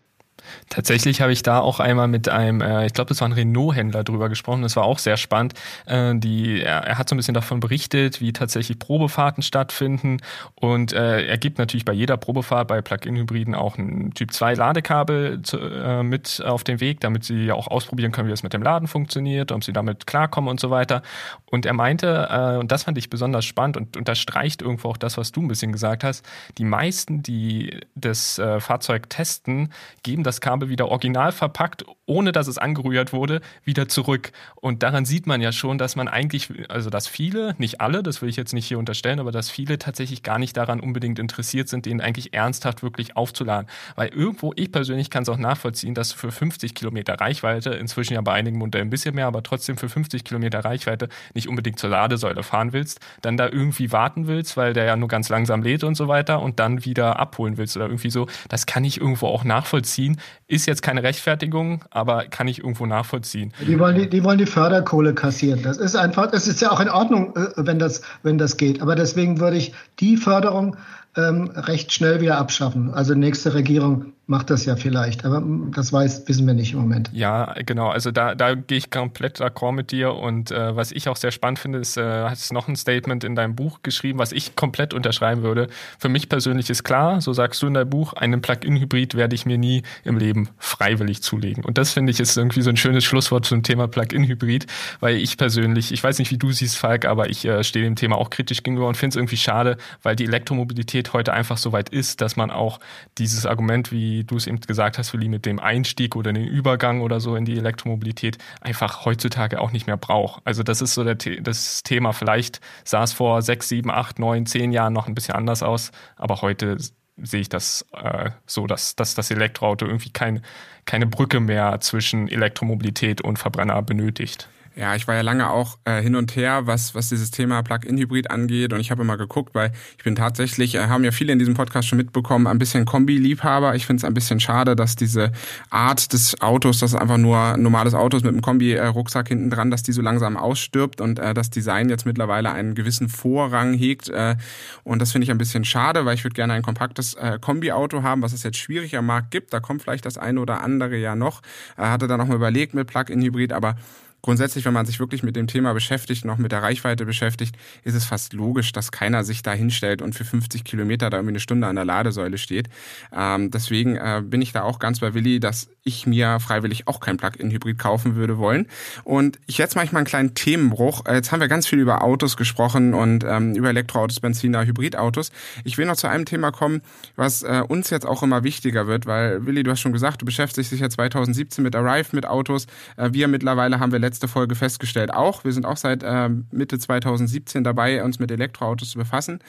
Tatsächlich habe ich da auch einmal mit einem, äh, ich glaube, das war ein Renault-Händler drüber gesprochen. Das war auch sehr spannend. Äh, die, er, er, hat so ein bisschen davon berichtet, wie tatsächlich Probefahrten stattfinden. Und äh, er gibt natürlich bei jeder Probefahrt bei Plug-in-Hybriden auch ein Typ 2 Ladekabel zu, äh, mit auf den Weg, damit sie auch ausprobieren können, wie das mit dem Laden funktioniert, ob sie damit klarkommen und so weiter. Und er meinte, äh, und das fand ich besonders spannend und unterstreicht irgendwo auch das, was du ein bisschen gesagt hast, die meisten, die das äh, Fahrzeug testen, geben das das Kabel wieder original verpackt, ohne dass es angerührt wurde, wieder zurück. Und daran sieht man ja schon, dass man eigentlich, also dass viele, nicht alle, das will ich jetzt nicht hier unterstellen, aber dass viele tatsächlich gar nicht daran unbedingt interessiert sind, den eigentlich ernsthaft wirklich aufzuladen. Weil irgendwo, ich persönlich kann es auch nachvollziehen, dass für 50 Kilometer Reichweite, inzwischen ja bei einigen Modellen ein bisschen mehr, aber trotzdem für 50 Kilometer Reichweite nicht unbedingt zur Ladesäule fahren willst, dann da irgendwie warten willst, weil der ja nur ganz langsam lädt und so weiter und dann wieder abholen willst oder irgendwie so. Das kann ich irgendwo auch nachvollziehen. Ist jetzt keine Rechtfertigung, aber kann ich irgendwo nachvollziehen. Die wollen die, die, wollen die Förderkohle kassieren. Das ist einfach, es ist ja auch in Ordnung, äh, wenn das, wenn das geht. Aber deswegen würde ich die Förderung ähm, recht schnell wieder abschaffen. Also nächste Regierung macht das ja vielleicht, aber das weiß, wissen wir nicht im Moment. Ja, genau. Also da, da gehe ich komplett d'accord mit dir. Und äh, was ich auch sehr spannend finde, ist, äh, hast noch ein Statement in deinem Buch geschrieben, was ich komplett unterschreiben würde. Für mich persönlich ist klar, so sagst du in deinem Buch, einen Plug-in-Hybrid werde ich mir nie im Leben freiwillig zulegen. Und das finde ich ist irgendwie so ein schönes Schlusswort zum Thema Plug-in-Hybrid, weil ich persönlich, ich weiß nicht, wie du siehst, Falk, aber ich äh, stehe dem Thema auch kritisch gegenüber und finde es irgendwie schade, weil die Elektromobilität heute einfach so weit ist, dass man auch dieses Argument wie wie du es eben gesagt hast, Willi, mit dem Einstieg oder den Übergang oder so in die Elektromobilität einfach heutzutage auch nicht mehr braucht. Also das ist so der, das Thema. Vielleicht sah es vor sechs, sieben, acht, neun, zehn Jahren noch ein bisschen anders aus, aber heute sehe ich das äh, so, dass, dass das Elektroauto irgendwie kein, keine Brücke mehr zwischen Elektromobilität und Verbrenner benötigt. Ja, ich war ja lange auch äh, hin und her, was, was dieses Thema Plug-in-Hybrid angeht. Und ich habe immer geguckt, weil ich bin tatsächlich, äh, haben ja viele in diesem Podcast schon mitbekommen, ein bisschen Kombi-Liebhaber. Ich finde es ein bisschen schade, dass diese Art des Autos, das einfach nur ein normales Auto ist mit einem Kombi-Rucksack hinten dran, dass die so langsam ausstirbt und äh, das Design jetzt mittlerweile einen gewissen Vorrang hegt. Äh, und das finde ich ein bisschen schade, weil ich würde gerne ein kompaktes äh, Kombi-Auto haben, was es jetzt schwierig am Markt gibt. Da kommt vielleicht das eine oder andere ja noch. Äh, hatte da noch mal überlegt mit Plug-in-Hybrid, aber grundsätzlich, wenn man sich wirklich mit dem Thema beschäftigt, noch mit der Reichweite beschäftigt, ist es fast logisch, dass keiner sich da hinstellt und für 50 Kilometer da irgendwie eine Stunde an der Ladesäule steht. Ähm, deswegen äh, bin ich da auch ganz bei Willi, dass ich mir freiwillig auch kein Plug-in-Hybrid kaufen würde wollen. Und ich jetzt mache ich mal einen kleinen Themenbruch. Äh, jetzt haben wir ganz viel über Autos gesprochen und ähm, über Elektroautos, Benziner, Hybridautos. Ich will noch zu einem Thema kommen, was äh, uns jetzt auch immer wichtiger wird, weil Willi, du hast schon gesagt, du beschäftigst dich ja 2017 mit Arrive, mit Autos. Äh, wir mittlerweile haben wir letzte Folge festgestellt auch. Wir sind auch seit äh, Mitte 2017 dabei, uns mit Elektroautos zu befassen.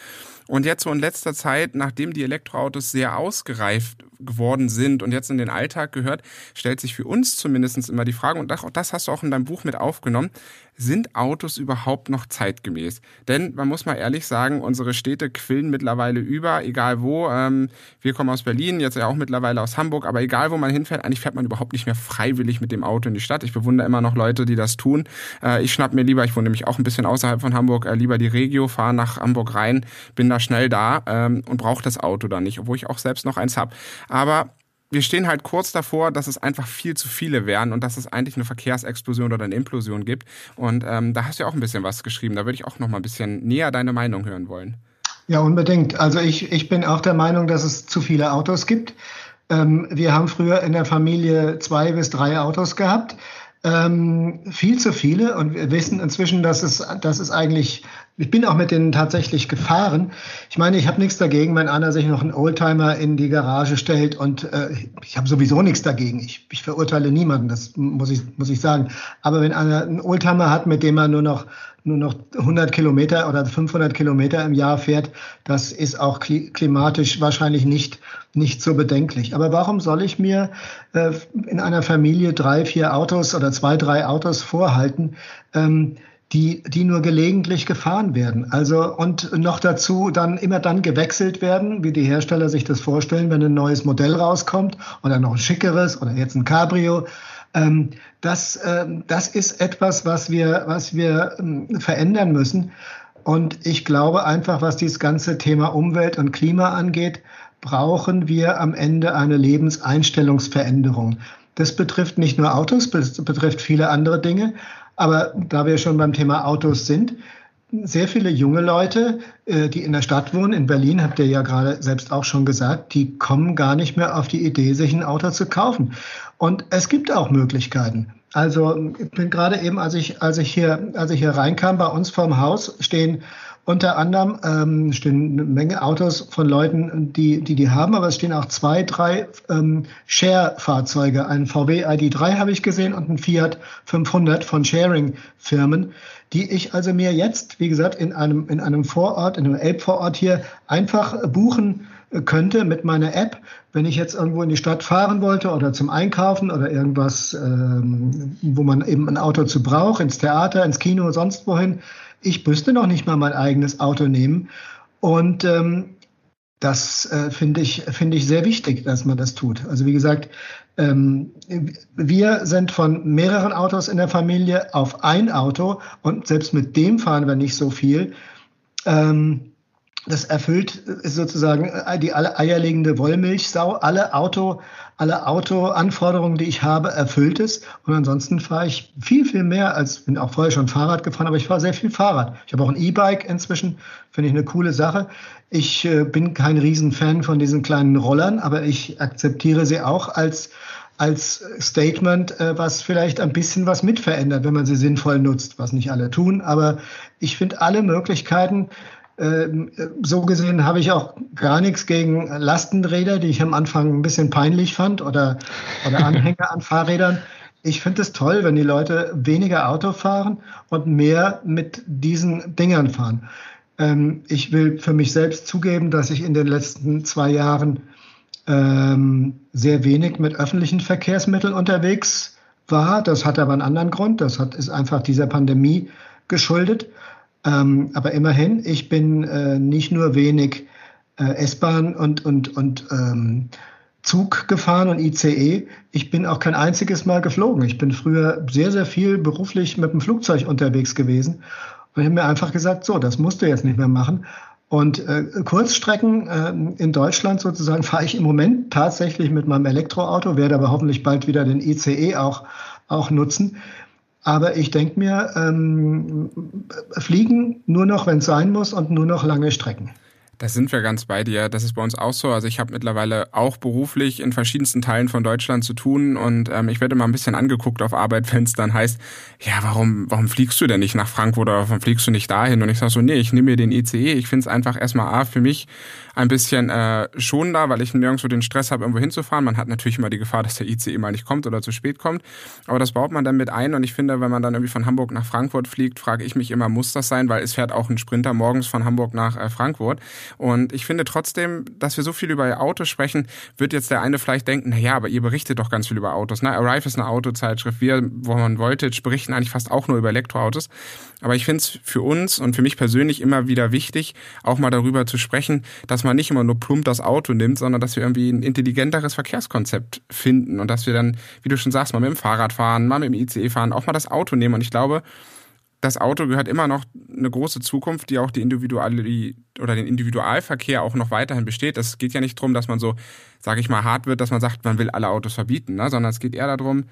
Und jetzt so in letzter Zeit, nachdem die Elektroautos sehr ausgereift geworden sind und jetzt in den Alltag gehört, stellt sich für uns zumindest immer die Frage, und das hast du auch in deinem Buch mit aufgenommen, sind Autos überhaupt noch zeitgemäß? Denn man muss mal ehrlich sagen, unsere Städte quillen mittlerweile über, egal wo. Ähm, wir kommen aus Berlin, jetzt ja auch mittlerweile aus Hamburg, aber egal wo man hinfährt, eigentlich fährt man überhaupt nicht mehr freiwillig mit dem Auto in die Stadt. Ich bewundere immer noch Leute, die das tun. Äh, ich schnapp mir lieber, ich wohne nämlich auch ein bisschen außerhalb von Hamburg, äh, lieber die Regio, fahre nach Hamburg rein, bin da schnell da ähm, und brauche das Auto dann nicht, obwohl ich auch selbst noch eins habe. Aber wir stehen halt kurz davor, dass es einfach viel zu viele werden und dass es eigentlich eine Verkehrsexplosion oder eine Implosion gibt. Und ähm, da hast du ja auch ein bisschen was geschrieben. Da würde ich auch noch mal ein bisschen näher deine Meinung hören wollen. Ja, unbedingt. Also ich, ich bin auch der Meinung, dass es zu viele Autos gibt. Ähm, wir haben früher in der Familie zwei bis drei Autos gehabt. Ähm, viel zu viele und wir wissen inzwischen, dass es, dass es eigentlich, ich bin auch mit denen tatsächlich gefahren. Ich meine, ich habe nichts dagegen, wenn einer sich noch einen Oldtimer in die Garage stellt und äh, ich habe sowieso nichts dagegen. Ich, ich verurteile niemanden, das muss ich, muss ich sagen. Aber wenn einer einen Oldtimer hat, mit dem er nur noch nur noch 100 Kilometer oder 500 Kilometer im Jahr fährt, das ist auch klimatisch wahrscheinlich nicht, nicht so bedenklich. Aber warum soll ich mir äh, in einer Familie drei, vier Autos oder zwei, drei Autos vorhalten, ähm, die, die nur gelegentlich gefahren werden. Also und noch dazu dann immer dann gewechselt werden, wie die Hersteller sich das vorstellen, wenn ein neues Modell rauskommt oder noch ein schickeres oder jetzt ein Cabrio. Ähm, das, ähm, das ist etwas, was wir, was wir ähm, verändern müssen. Und ich glaube einfach, was dieses ganze Thema Umwelt und Klima angeht, brauchen wir am Ende eine Lebenseinstellungsveränderung. Das betrifft nicht nur Autos, das betrifft viele andere Dinge. Aber da wir schon beim Thema Autos sind, sehr viele junge Leute, äh, die in der Stadt wohnen, in Berlin, habt ihr ja gerade selbst auch schon gesagt, die kommen gar nicht mehr auf die Idee, sich ein Auto zu kaufen. Und es gibt auch Möglichkeiten. Also ich bin gerade eben, als ich, als ich hier, als ich hier reinkam, bei uns vorm Haus stehen unter anderem. Ähm, stehen eine Menge Autos von Leuten, die die, die haben, aber es stehen auch zwei, drei ähm, Share-Fahrzeuge. Ein VW ID3 habe ich gesehen und ein Fiat 500 von Sharing-Firmen, die ich also mir jetzt, wie gesagt, in einem, in einem Vorort, in einem Elbvorort hier einfach buchen könnte mit meiner App, wenn ich jetzt irgendwo in die Stadt fahren wollte oder zum Einkaufen oder irgendwas, ähm, wo man eben ein Auto zu braucht, ins Theater, ins Kino, sonst wohin. Ich müsste noch nicht mal mein eigenes Auto nehmen. Und ähm, das äh, finde ich, finde ich sehr wichtig, dass man das tut. Also wie gesagt, ähm, wir sind von mehreren Autos in der Familie auf ein Auto und selbst mit dem fahren wir nicht so viel. Ähm, das erfüllt sozusagen äh, die alle eierlegende Wollmilchsau. Alle Auto, alle Autoanforderungen, die ich habe, erfüllt es. Und ansonsten fahre ich viel, viel mehr als, bin auch vorher schon Fahrrad gefahren, aber ich fahre sehr viel Fahrrad. Ich habe auch ein E-Bike inzwischen, finde ich eine coole Sache. Ich äh, bin kein Riesenfan von diesen kleinen Rollern, aber ich akzeptiere sie auch als, als Statement, äh, was vielleicht ein bisschen was mitverändert, wenn man sie sinnvoll nutzt, was nicht alle tun. Aber ich finde alle Möglichkeiten, so gesehen habe ich auch gar nichts gegen Lastenräder, die ich am Anfang ein bisschen peinlich fand oder, oder Anhänger an Fahrrädern. Ich finde es toll, wenn die Leute weniger Auto fahren und mehr mit diesen Dingern fahren. Ähm, ich will für mich selbst zugeben, dass ich in den letzten zwei Jahren ähm, sehr wenig mit öffentlichen Verkehrsmitteln unterwegs war. Das hat aber einen anderen Grund. Das hat, ist einfach dieser Pandemie geschuldet. Ähm, aber immerhin, ich bin äh, nicht nur wenig äh, S-Bahn und, und, und ähm, Zug gefahren und ICE. Ich bin auch kein einziges Mal geflogen. Ich bin früher sehr, sehr viel beruflich mit dem Flugzeug unterwegs gewesen. Und habe mir einfach gesagt, so, das musst du jetzt nicht mehr machen. Und äh, Kurzstrecken äh, in Deutschland sozusagen fahre ich im Moment tatsächlich mit meinem Elektroauto, werde aber hoffentlich bald wieder den ICE auch, auch nutzen. Aber ich denke mir, ähm, fliegen nur noch, wenn es sein muss und nur noch lange Strecken. Da sind wir ganz bei dir. Das ist bei uns auch so. Also ich habe mittlerweile auch beruflich in verschiedensten Teilen von Deutschland zu tun und ähm, ich werde mal ein bisschen angeguckt auf Arbeit, wenn es dann heißt, ja, warum, warum fliegst du denn nicht nach Frankfurt oder warum fliegst du nicht dahin? Und ich sage so, nee, ich nehme mir den ICE. Ich finde es einfach erstmal A für mich ein bisschen äh, schonender, weil ich nirgendwo den Stress habe, irgendwo hinzufahren. Man hat natürlich immer die Gefahr, dass der ICE mal nicht kommt oder zu spät kommt. Aber das baut man dann mit ein und ich finde, wenn man dann irgendwie von Hamburg nach Frankfurt fliegt, frage ich mich immer, muss das sein? Weil es fährt auch ein Sprinter morgens von Hamburg nach äh, Frankfurt. Und ich finde trotzdem, dass wir so viel über Autos sprechen, wird jetzt der eine vielleicht denken, na ja, aber ihr berichtet doch ganz viel über Autos. Ne? Arrive ist eine Autozeitschrift. Wir, wo man Voltage, berichten eigentlich fast auch nur über Elektroautos. Aber ich finde es für uns und für mich persönlich immer wieder wichtig, auch mal darüber zu sprechen, dass man nicht immer nur plump das Auto nimmt, sondern dass wir irgendwie ein intelligenteres Verkehrskonzept finden und dass wir dann, wie du schon sagst, mal mit dem Fahrrad fahren, mal mit dem ICE fahren, auch mal das Auto nehmen. Und ich glaube, das Auto gehört immer noch eine große Zukunft, die auch die individuelle oder den Individualverkehr auch noch weiterhin besteht. Es geht ja nicht darum, dass man so, sage ich mal, hart wird, dass man sagt, man will alle Autos verbieten, ne? sondern es geht eher darum,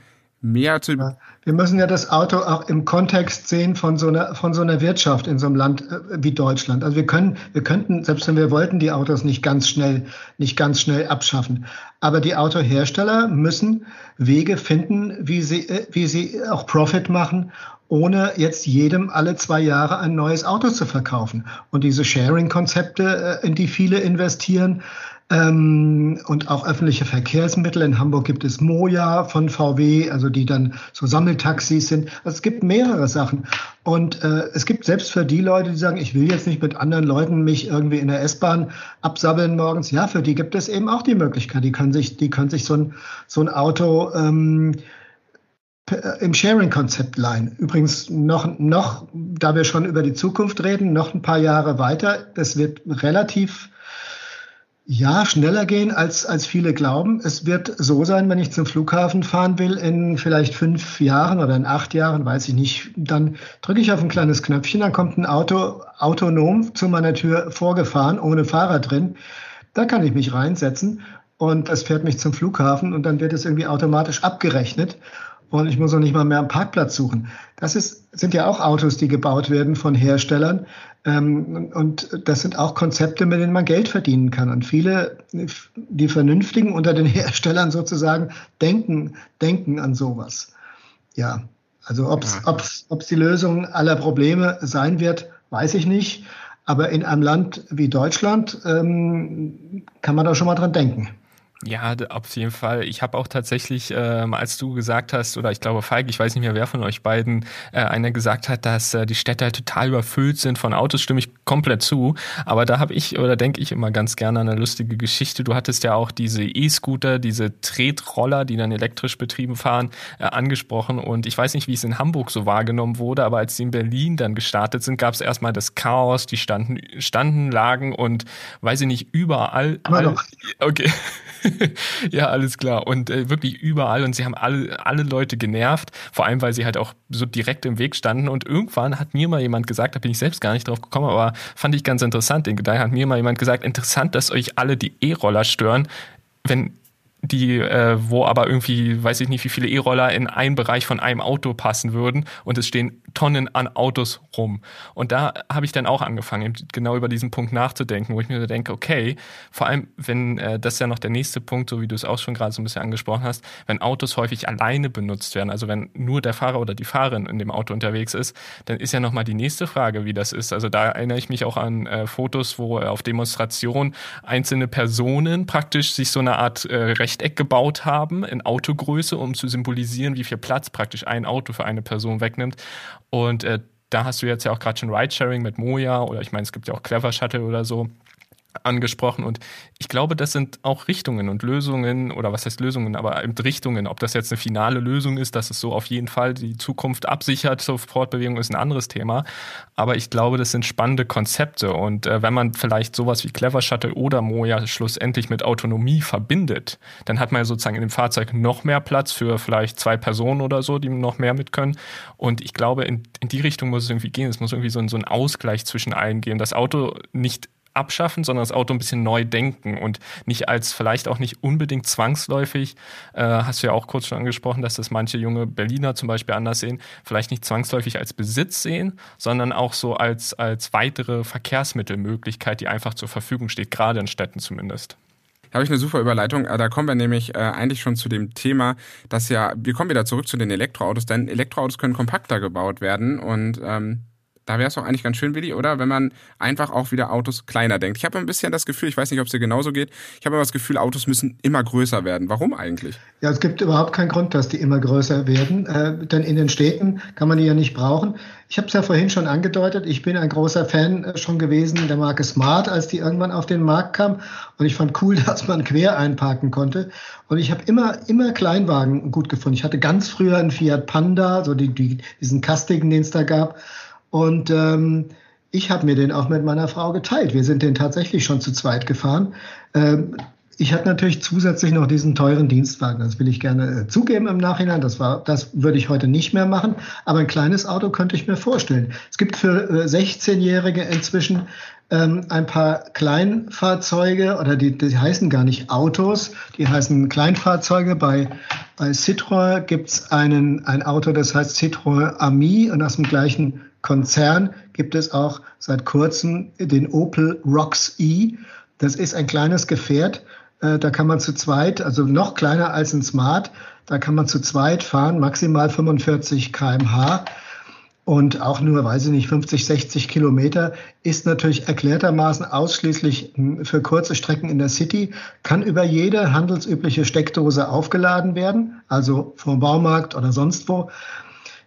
mehr zu. Wir müssen ja das Auto auch im Kontext sehen von so einer, von so einer Wirtschaft in so einem Land äh, wie Deutschland. Also wir können, wir könnten, selbst wenn wir wollten, die Autos nicht ganz schnell, nicht ganz schnell abschaffen. Aber die Autohersteller müssen Wege finden, wie sie, äh, wie sie auch Profit machen ohne jetzt jedem alle zwei Jahre ein neues Auto zu verkaufen. Und diese Sharing-Konzepte, äh, in die viele investieren, ähm, und auch öffentliche Verkehrsmittel. In Hamburg gibt es Moja von VW, also die dann so Sammeltaxis sind. Also es gibt mehrere Sachen. Und äh, es gibt selbst für die Leute, die sagen, ich will jetzt nicht mit anderen Leuten mich irgendwie in der S-Bahn absabbeln morgens, ja, für die gibt es eben auch die Möglichkeit. Die können sich, die können sich so ein, so ein Auto ähm, im Sharing-Konzept leihen. Übrigens noch, noch, da wir schon über die Zukunft reden, noch ein paar Jahre weiter. Es wird relativ ja, schneller gehen, als, als viele glauben. Es wird so sein, wenn ich zum Flughafen fahren will, in vielleicht fünf Jahren oder in acht Jahren, weiß ich nicht, dann drücke ich auf ein kleines Knöpfchen, dann kommt ein Auto autonom zu meiner Tür vorgefahren, ohne Fahrer drin. Da kann ich mich reinsetzen und es fährt mich zum Flughafen und dann wird es irgendwie automatisch abgerechnet und ich muss auch nicht mal mehr einen Parkplatz suchen. Das ist, sind ja auch Autos, die gebaut werden von Herstellern. Ähm, und das sind auch Konzepte, mit denen man Geld verdienen kann. Und viele, die Vernünftigen unter den Herstellern sozusagen, denken, denken an sowas. Ja, also ob es ja. die Lösung aller Probleme sein wird, weiß ich nicht. Aber in einem Land wie Deutschland ähm, kann man da schon mal dran denken. Ja, auf jeden Fall. Ich habe auch tatsächlich, ähm, als du gesagt hast, oder ich glaube Falk, ich weiß nicht mehr, wer von euch beiden, äh, einer gesagt hat, dass äh, die Städte halt total überfüllt sind von Autos, stimme ich komplett zu. Aber da habe ich oder denke ich immer ganz gerne an eine lustige Geschichte. Du hattest ja auch diese E-Scooter, diese Tretroller, die dann elektrisch betrieben fahren, äh, angesprochen. Und ich weiß nicht, wie es in Hamburg so wahrgenommen wurde, aber als sie in Berlin dann gestartet sind, gab es erstmal das Chaos, die standen, standen, lagen und weiß ich nicht, überall. All, okay. ja, alles klar. Und äh, wirklich überall. Und sie haben alle, alle Leute genervt. Vor allem, weil sie halt auch so direkt im Weg standen. Und irgendwann hat mir mal jemand gesagt, da bin ich selbst gar nicht drauf gekommen, aber fand ich ganz interessant. Den Gedanken hat mir mal jemand gesagt, interessant, dass euch alle die E-Roller stören. Wenn die, äh, wo aber irgendwie, weiß ich nicht, wie viele E-Roller in einen Bereich von einem Auto passen würden und es stehen Tonnen an Autos rum. Und da habe ich dann auch angefangen, genau über diesen Punkt nachzudenken, wo ich mir denke, okay, vor allem, wenn, äh, das ist ja noch der nächste Punkt, so wie du es auch schon gerade so ein bisschen angesprochen hast, wenn Autos häufig alleine benutzt werden, also wenn nur der Fahrer oder die Fahrerin in dem Auto unterwegs ist, dann ist ja nochmal die nächste Frage, wie das ist. Also da erinnere ich mich auch an äh, Fotos, wo äh, auf Demonstrationen einzelne Personen praktisch sich so eine Art äh, Rechteck gebaut haben in Autogröße, um zu symbolisieren, wie viel Platz praktisch ein Auto für eine Person wegnimmt. Und äh, da hast du jetzt ja auch gerade schon Ridesharing mit Moja oder ich meine, es gibt ja auch Clever Shuttle oder so angesprochen. Und ich glaube, das sind auch Richtungen und Lösungen, oder was heißt Lösungen, aber Richtungen. Ob das jetzt eine finale Lösung ist, dass es so auf jeden Fall die Zukunft absichert zur Fortbewegung, ist ein anderes Thema. Aber ich glaube, das sind spannende Konzepte. Und äh, wenn man vielleicht sowas wie Clever Shuttle oder Moja schlussendlich mit Autonomie verbindet, dann hat man ja sozusagen in dem Fahrzeug noch mehr Platz für vielleicht zwei Personen oder so, die noch mehr mit können. Und ich glaube, in, in die Richtung muss es irgendwie gehen. Es muss irgendwie so, so ein Ausgleich zwischen allen gehen. Das Auto nicht abschaffen, sondern das Auto ein bisschen neu denken und nicht als vielleicht auch nicht unbedingt zwangsläufig, äh, hast du ja auch kurz schon angesprochen, dass das manche junge Berliner zum Beispiel anders sehen, vielleicht nicht zwangsläufig als Besitz sehen, sondern auch so als, als weitere Verkehrsmittelmöglichkeit, die einfach zur Verfügung steht, gerade in Städten zumindest. Da habe ich eine super Überleitung. Äh, da kommen wir nämlich äh, eigentlich schon zu dem Thema, dass ja, wir kommen wieder zurück zu den Elektroautos, denn Elektroautos können kompakter gebaut werden und ähm, da wäre es doch eigentlich ganz schön, Willi, oder? Wenn man einfach auch wieder Autos kleiner denkt. Ich habe ein bisschen das Gefühl, ich weiß nicht, ob es dir genauso geht, ich habe immer das Gefühl, Autos müssen immer größer werden. Warum eigentlich? Ja, es gibt überhaupt keinen Grund, dass die immer größer werden, äh, denn in den Städten kann man die ja nicht brauchen. Ich habe es ja vorhin schon angedeutet, ich bin ein großer Fan äh, schon gewesen der Marke Smart, als die irgendwann auf den Markt kam. Und ich fand cool, dass man quer einparken konnte. Und ich habe immer, immer Kleinwagen gut gefunden. Ich hatte ganz früher einen Fiat Panda, so die, die, diesen kastigen, den es da gab. Und ähm, ich habe mir den auch mit meiner Frau geteilt. Wir sind den tatsächlich schon zu zweit gefahren. Ähm, ich hatte natürlich zusätzlich noch diesen teuren Dienstwagen. Das will ich gerne äh, zugeben im Nachhinein. Das war, das würde ich heute nicht mehr machen. Aber ein kleines Auto könnte ich mir vorstellen. Es gibt für äh, 16-Jährige inzwischen ähm, ein paar Kleinfahrzeuge oder die, die heißen gar nicht Autos, die heißen Kleinfahrzeuge. Bei, bei Citroën gibt's einen, ein Auto, das heißt Citroën Ami und aus dem gleichen Konzern gibt es auch seit kurzem den Opel Rocks E. Das ist ein kleines Gefährt. Äh, da kann man zu zweit, also noch kleiner als ein Smart, da kann man zu zweit fahren, maximal 45 kmh und auch nur, weiß ich nicht, 50, 60 Kilometer, ist natürlich erklärtermaßen ausschließlich hm, für kurze Strecken in der City, kann über jede handelsübliche Steckdose aufgeladen werden, also vom Baumarkt oder sonst wo.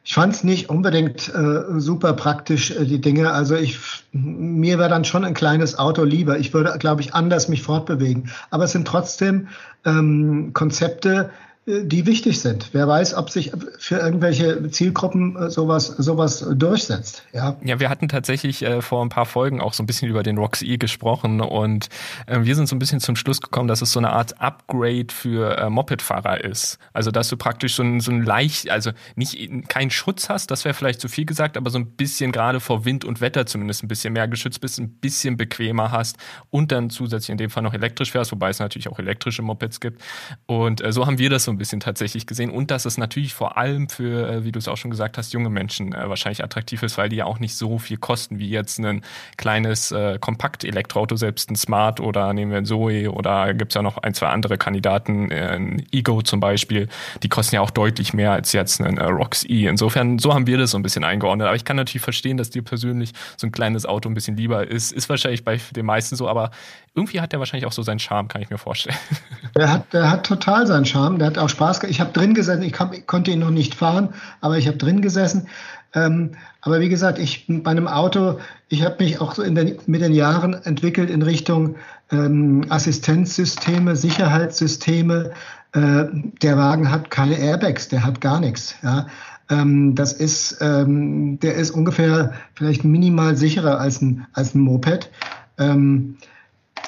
Ich fand es nicht unbedingt äh, super praktisch, äh, die Dinge. Also ich, mir wäre dann schon ein kleines Auto lieber. Ich würde, glaube ich, anders mich fortbewegen. Aber es sind trotzdem ähm, Konzepte, die wichtig sind. Wer weiß, ob sich für irgendwelche Zielgruppen äh, sowas, sowas durchsetzt. Ja, ja wir hatten tatsächlich äh, vor ein paar Folgen auch so ein bisschen über den Roxy gesprochen und äh, wir sind so ein bisschen zum Schluss gekommen, dass es so eine Art Upgrade für äh, Mopedfahrer ist. Also, dass du praktisch so ein, so ein leicht, also nicht keinen Schutz hast, das wäre vielleicht zu viel gesagt, aber so ein bisschen gerade vor Wind und Wetter zumindest ein bisschen mehr geschützt bist, ein bisschen bequemer hast und dann zusätzlich in dem Fall noch elektrisch fährst, wobei es natürlich auch elektrische Mopeds gibt. Und äh, so haben wir das so ein bisschen tatsächlich gesehen und dass es natürlich vor allem für, äh, wie du es auch schon gesagt hast, junge Menschen äh, wahrscheinlich attraktiv ist, weil die ja auch nicht so viel kosten wie jetzt ein kleines äh, Kompakt-Elektroauto, selbst ein Smart oder nehmen wir ein Zoe oder gibt es ja noch ein, zwei andere Kandidaten, äh, ein Ego zum Beispiel, die kosten ja auch deutlich mehr als jetzt ein äh, Rox. Insofern, so haben wir das so ein bisschen eingeordnet. Aber ich kann natürlich verstehen, dass dir persönlich so ein kleines Auto ein bisschen lieber ist. Ist wahrscheinlich bei den meisten so, aber irgendwie hat der wahrscheinlich auch so seinen Charme, kann ich mir vorstellen. Der hat, der hat total seinen Charme. Der hat auch Spaß. Ich habe drin gesessen. Ich, ich, konnte ihn noch nicht fahren, aber ich habe drin gesessen. Ähm, aber wie gesagt, ich bei einem Auto, ich habe mich auch so den, mit den Jahren entwickelt in Richtung ähm, Assistenzsysteme, Sicherheitssysteme. Äh, der Wagen hat keine Airbags, der hat gar nichts. Ja. Ähm, das ist, ähm, der ist ungefähr vielleicht minimal sicherer als ein, als ein Moped. Ähm,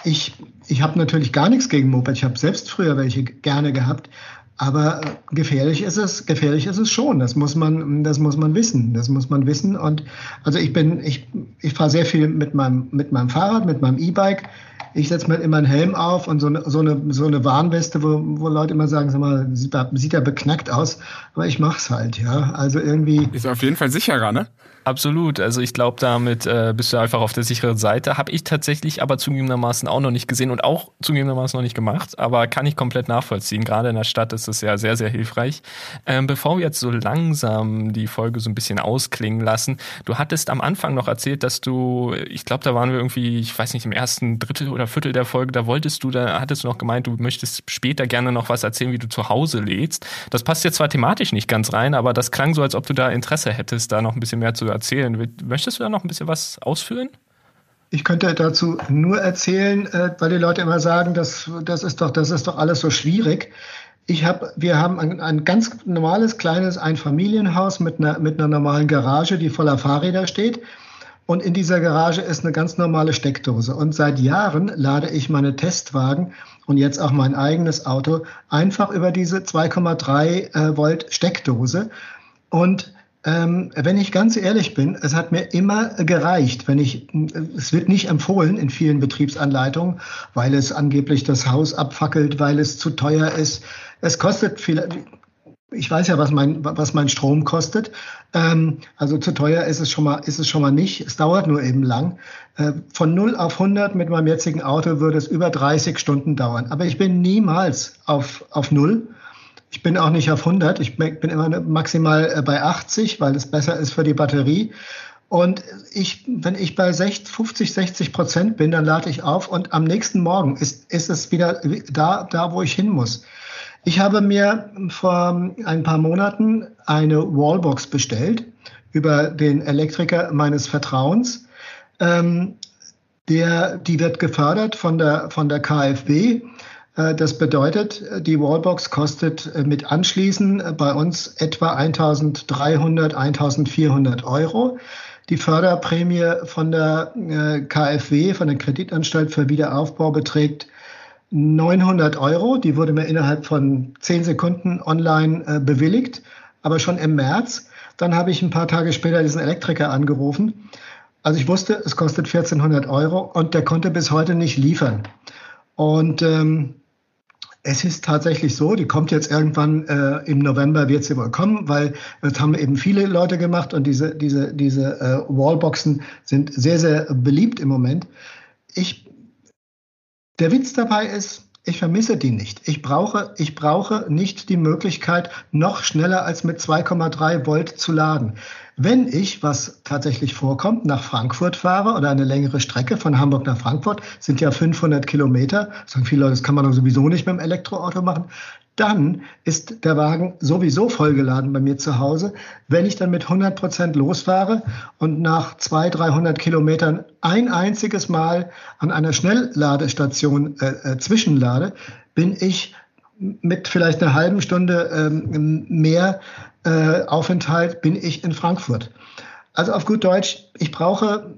ich ich habe natürlich gar nichts gegen Moped. Ich habe selbst früher welche gerne gehabt. Aber gefährlich ist es, gefährlich ist es schon. Das muss man, das muss man wissen. Das muss man wissen. Und also ich bin, ich, ich fahre sehr viel mit meinem, mit meinem Fahrrad, mit meinem E-Bike. Ich setze mir immer einen Helm auf und so eine, so eine, so eine Warnweste, wo, wo Leute immer sagen, sag mal, sieht, sieht ja beknackt aus. Aber ich mach's halt, ja. Also irgendwie. Ist auf jeden Fall sicherer, ne? Absolut. Also ich glaube, damit äh, bist du einfach auf der sicheren Seite. Habe ich tatsächlich aber zugegebenermaßen auch noch nicht gesehen und auch zugegebenermaßen noch nicht gemacht, aber kann ich komplett nachvollziehen. Gerade in der Stadt ist es ja sehr, sehr hilfreich. Ähm, bevor wir jetzt so langsam die Folge so ein bisschen ausklingen lassen, du hattest am Anfang noch erzählt, dass du, ich glaube, da waren wir irgendwie, ich weiß nicht, im ersten Drittel oder Viertel der Folge, da wolltest du, da hattest du noch gemeint, du möchtest später gerne noch was erzählen, wie du zu Hause lädst. Das passt jetzt zwar thematisch nicht ganz rein, aber das klang so, als ob du da Interesse hättest, da noch ein bisschen mehr zu erzählen. Möchtest du da noch ein bisschen was ausführen? Ich könnte dazu nur erzählen, äh, weil die Leute immer sagen, das, das, ist, doch, das ist doch alles so schwierig. Ich hab, wir haben ein, ein ganz normales, kleines Einfamilienhaus mit einer, mit einer normalen Garage, die voller Fahrräder steht. Und in dieser Garage ist eine ganz normale Steckdose. Und seit Jahren lade ich meine Testwagen und jetzt auch mein eigenes Auto einfach über diese 2,3 äh, Volt Steckdose. Und ähm, wenn ich ganz ehrlich bin, es hat mir immer gereicht, wenn ich, es wird nicht empfohlen in vielen Betriebsanleitungen, weil es angeblich das Haus abfackelt, weil es zu teuer ist. Es kostet viel, ich weiß ja, was mein, was mein Strom kostet. Ähm, also zu teuer ist es schon mal, ist es schon mal nicht. Es dauert nur eben lang. Äh, von 0 auf 100 mit meinem jetzigen Auto würde es über 30 Stunden dauern. Aber ich bin niemals auf, auf 0 ich bin auch nicht auf 100, ich bin immer maximal äh, bei 80, weil es besser ist für die Batterie. Und ich, wenn ich bei 60, 50, 60 Prozent bin, dann lade ich auf und am nächsten Morgen ist, ist es wieder da, da, wo ich hin muss. Ich habe mir vor ein paar Monaten eine Wallbox bestellt über den Elektriker meines Vertrauens. Ähm, der, die wird gefördert von der, von der KfW das bedeutet, die Wallbox kostet äh, mit Anschließen äh, bei uns etwa 1300, 1400 Euro. Die Förderprämie von der KfW, von der Kreditanstalt für Wiederaufbau, beträgt 900 Euro. Die wurde mir innerhalb von zehn Sekunden online bewilligt, aber schon im März. Dann habe ich ein paar Tage später diesen Elektriker angerufen. Also ich wusste, es kostet 1400 Euro und der konnte bis heute nicht liefern. Und ähm, es ist tatsächlich so, die kommt jetzt irgendwann äh, im November wird sie wohl kommen, weil das haben eben viele Leute gemacht und diese, diese, diese äh, Wallboxen sind sehr, sehr beliebt im Moment. Ich, der Witz dabei ist, ich vermisse die nicht. Ich brauche, ich brauche nicht die Möglichkeit, noch schneller als mit 2,3 Volt zu laden. Wenn ich, was tatsächlich vorkommt, nach Frankfurt fahre oder eine längere Strecke von Hamburg nach Frankfurt, sind ja 500 Kilometer, sagen viele Leute, das kann man doch sowieso nicht mit dem Elektroauto machen, dann ist der Wagen sowieso vollgeladen bei mir zu Hause. Wenn ich dann mit 100 Prozent losfahre und nach 200, 300 Kilometern ein einziges Mal an einer Schnellladestation äh, äh, zwischenlade, bin ich mit vielleicht einer halben Stunde ähm, mehr äh, Aufenthalt bin ich in Frankfurt. Also auf gut Deutsch, ich brauche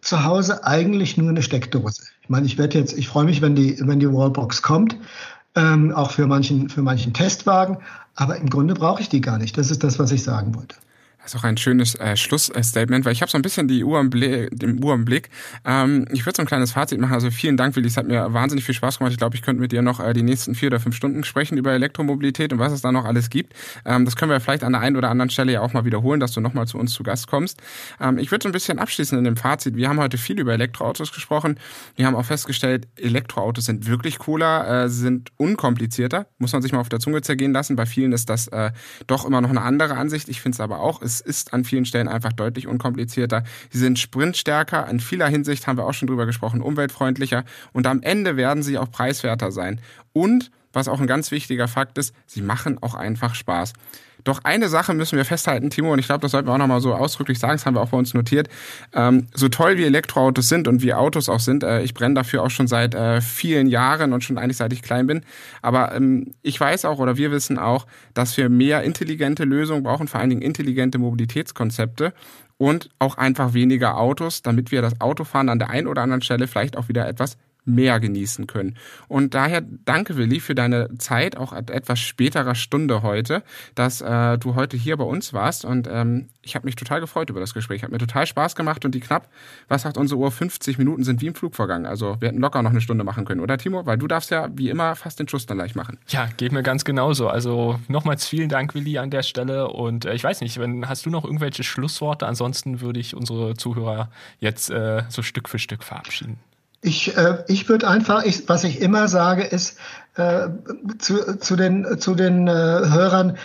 zu Hause eigentlich nur eine Steckdose. Ich meine, ich werde jetzt, ich freue mich, wenn die, wenn die Wallbox kommt, ähm, auch für manchen, für manchen Testwagen, aber im Grunde brauche ich die gar nicht. Das ist das, was ich sagen wollte. Das ist auch ein schönes äh, Schlussstatement, weil ich habe so ein bisschen die Uhr im, Bli Uhr im Blick. Ähm, ich würde so ein kleines Fazit machen. Also vielen Dank, Willi. Es hat mir wahnsinnig viel Spaß gemacht. Ich glaube, ich könnte mit dir noch äh, die nächsten vier oder fünf Stunden sprechen über Elektromobilität und was es da noch alles gibt. Ähm, das können wir vielleicht an der einen oder anderen Stelle ja auch mal wiederholen, dass du nochmal zu uns zu Gast kommst. Ähm, ich würde so ein bisschen abschließen in dem Fazit. Wir haben heute viel über Elektroautos gesprochen. Wir haben auch festgestellt, Elektroautos sind wirklich cooler, äh, sind unkomplizierter. Muss man sich mal auf der Zunge zergehen lassen. Bei vielen ist das äh, doch immer noch eine andere Ansicht. Ich finde es aber auch. Es ist an vielen Stellen einfach deutlich unkomplizierter. Sie sind sprintstärker, in vieler Hinsicht haben wir auch schon drüber gesprochen, umweltfreundlicher und am Ende werden sie auch preiswerter sein. Und was auch ein ganz wichtiger Fakt ist, sie machen auch einfach Spaß. Doch eine Sache müssen wir festhalten, Timo, und ich glaube, das sollten wir auch nochmal so ausdrücklich sagen, das haben wir auch bei uns notiert. Ähm, so toll wie Elektroautos sind und wie Autos auch sind, äh, ich brenne dafür auch schon seit äh, vielen Jahren und schon eigentlich seit ich klein bin. Aber ähm, ich weiß auch oder wir wissen auch, dass wir mehr intelligente Lösungen brauchen, vor allen Dingen intelligente Mobilitätskonzepte und auch einfach weniger Autos, damit wir das Autofahren an der einen oder anderen Stelle vielleicht auch wieder etwas mehr genießen können. Und daher danke, Willi, für deine Zeit, auch at etwas späterer Stunde heute, dass äh, du heute hier bei uns warst. Und ähm, ich habe mich total gefreut über das Gespräch. Hat mir total Spaß gemacht und die knapp, was sagt unsere Uhr, 50 Minuten sind wie im Flug vergangen. Also wir hätten locker noch eine Stunde machen können, oder Timo? Weil du darfst ja wie immer fast den Schuss dann gleich machen. Ja, geht mir ganz genauso. Also nochmals vielen Dank, Willi, an der Stelle. Und äh, ich weiß nicht, wenn hast du noch irgendwelche Schlussworte? Ansonsten würde ich unsere Zuhörer jetzt äh, so Stück für Stück verabschieden. Ich, äh, ich würde einfach, ich, was ich immer sage, ist äh, zu, zu den, zu den äh, Hörern,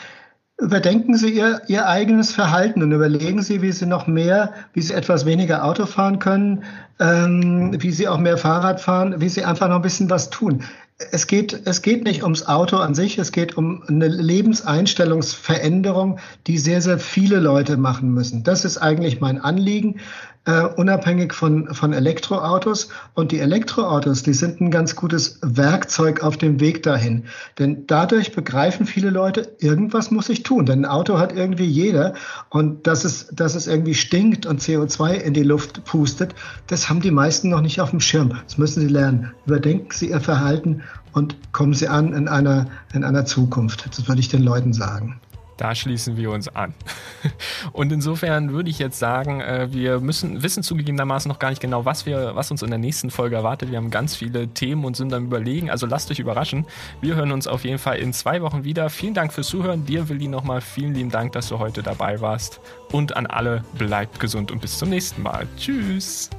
überdenken Sie Ihr, Ihr eigenes Verhalten und überlegen Sie, wie Sie noch mehr, wie Sie etwas weniger Auto fahren können, ähm, wie Sie auch mehr Fahrrad fahren, wie Sie einfach noch ein bisschen was tun. Es geht, es geht nicht ums Auto an sich, es geht um eine Lebenseinstellungsveränderung, die sehr, sehr viele Leute machen müssen. Das ist eigentlich mein Anliegen äh, unabhängig von, von Elektroautos. Und die Elektroautos, die sind ein ganz gutes Werkzeug auf dem Weg dahin. Denn dadurch begreifen viele Leute, irgendwas muss ich tun. Denn ein Auto hat irgendwie jeder. Und dass es, dass es irgendwie stinkt und CO2 in die Luft pustet, das haben die meisten noch nicht auf dem Schirm. Das müssen sie lernen. Überdenken Sie Ihr Verhalten und kommen Sie an in einer, in einer Zukunft. Das würde ich den Leuten sagen. Da schließen wir uns an. Und insofern würde ich jetzt sagen, äh, wir müssen, wissen zugegebenermaßen noch gar nicht genau, was, wir, was uns in der nächsten Folge erwartet. Wir haben ganz viele Themen und sind am Überlegen. Also lasst euch überraschen. Wir hören uns auf jeden Fall in zwei Wochen wieder. Vielen Dank fürs Zuhören. Dir, Willi, nochmal vielen lieben Dank, dass du heute dabei warst. Und an alle, bleibt gesund und bis zum nächsten Mal. Tschüss.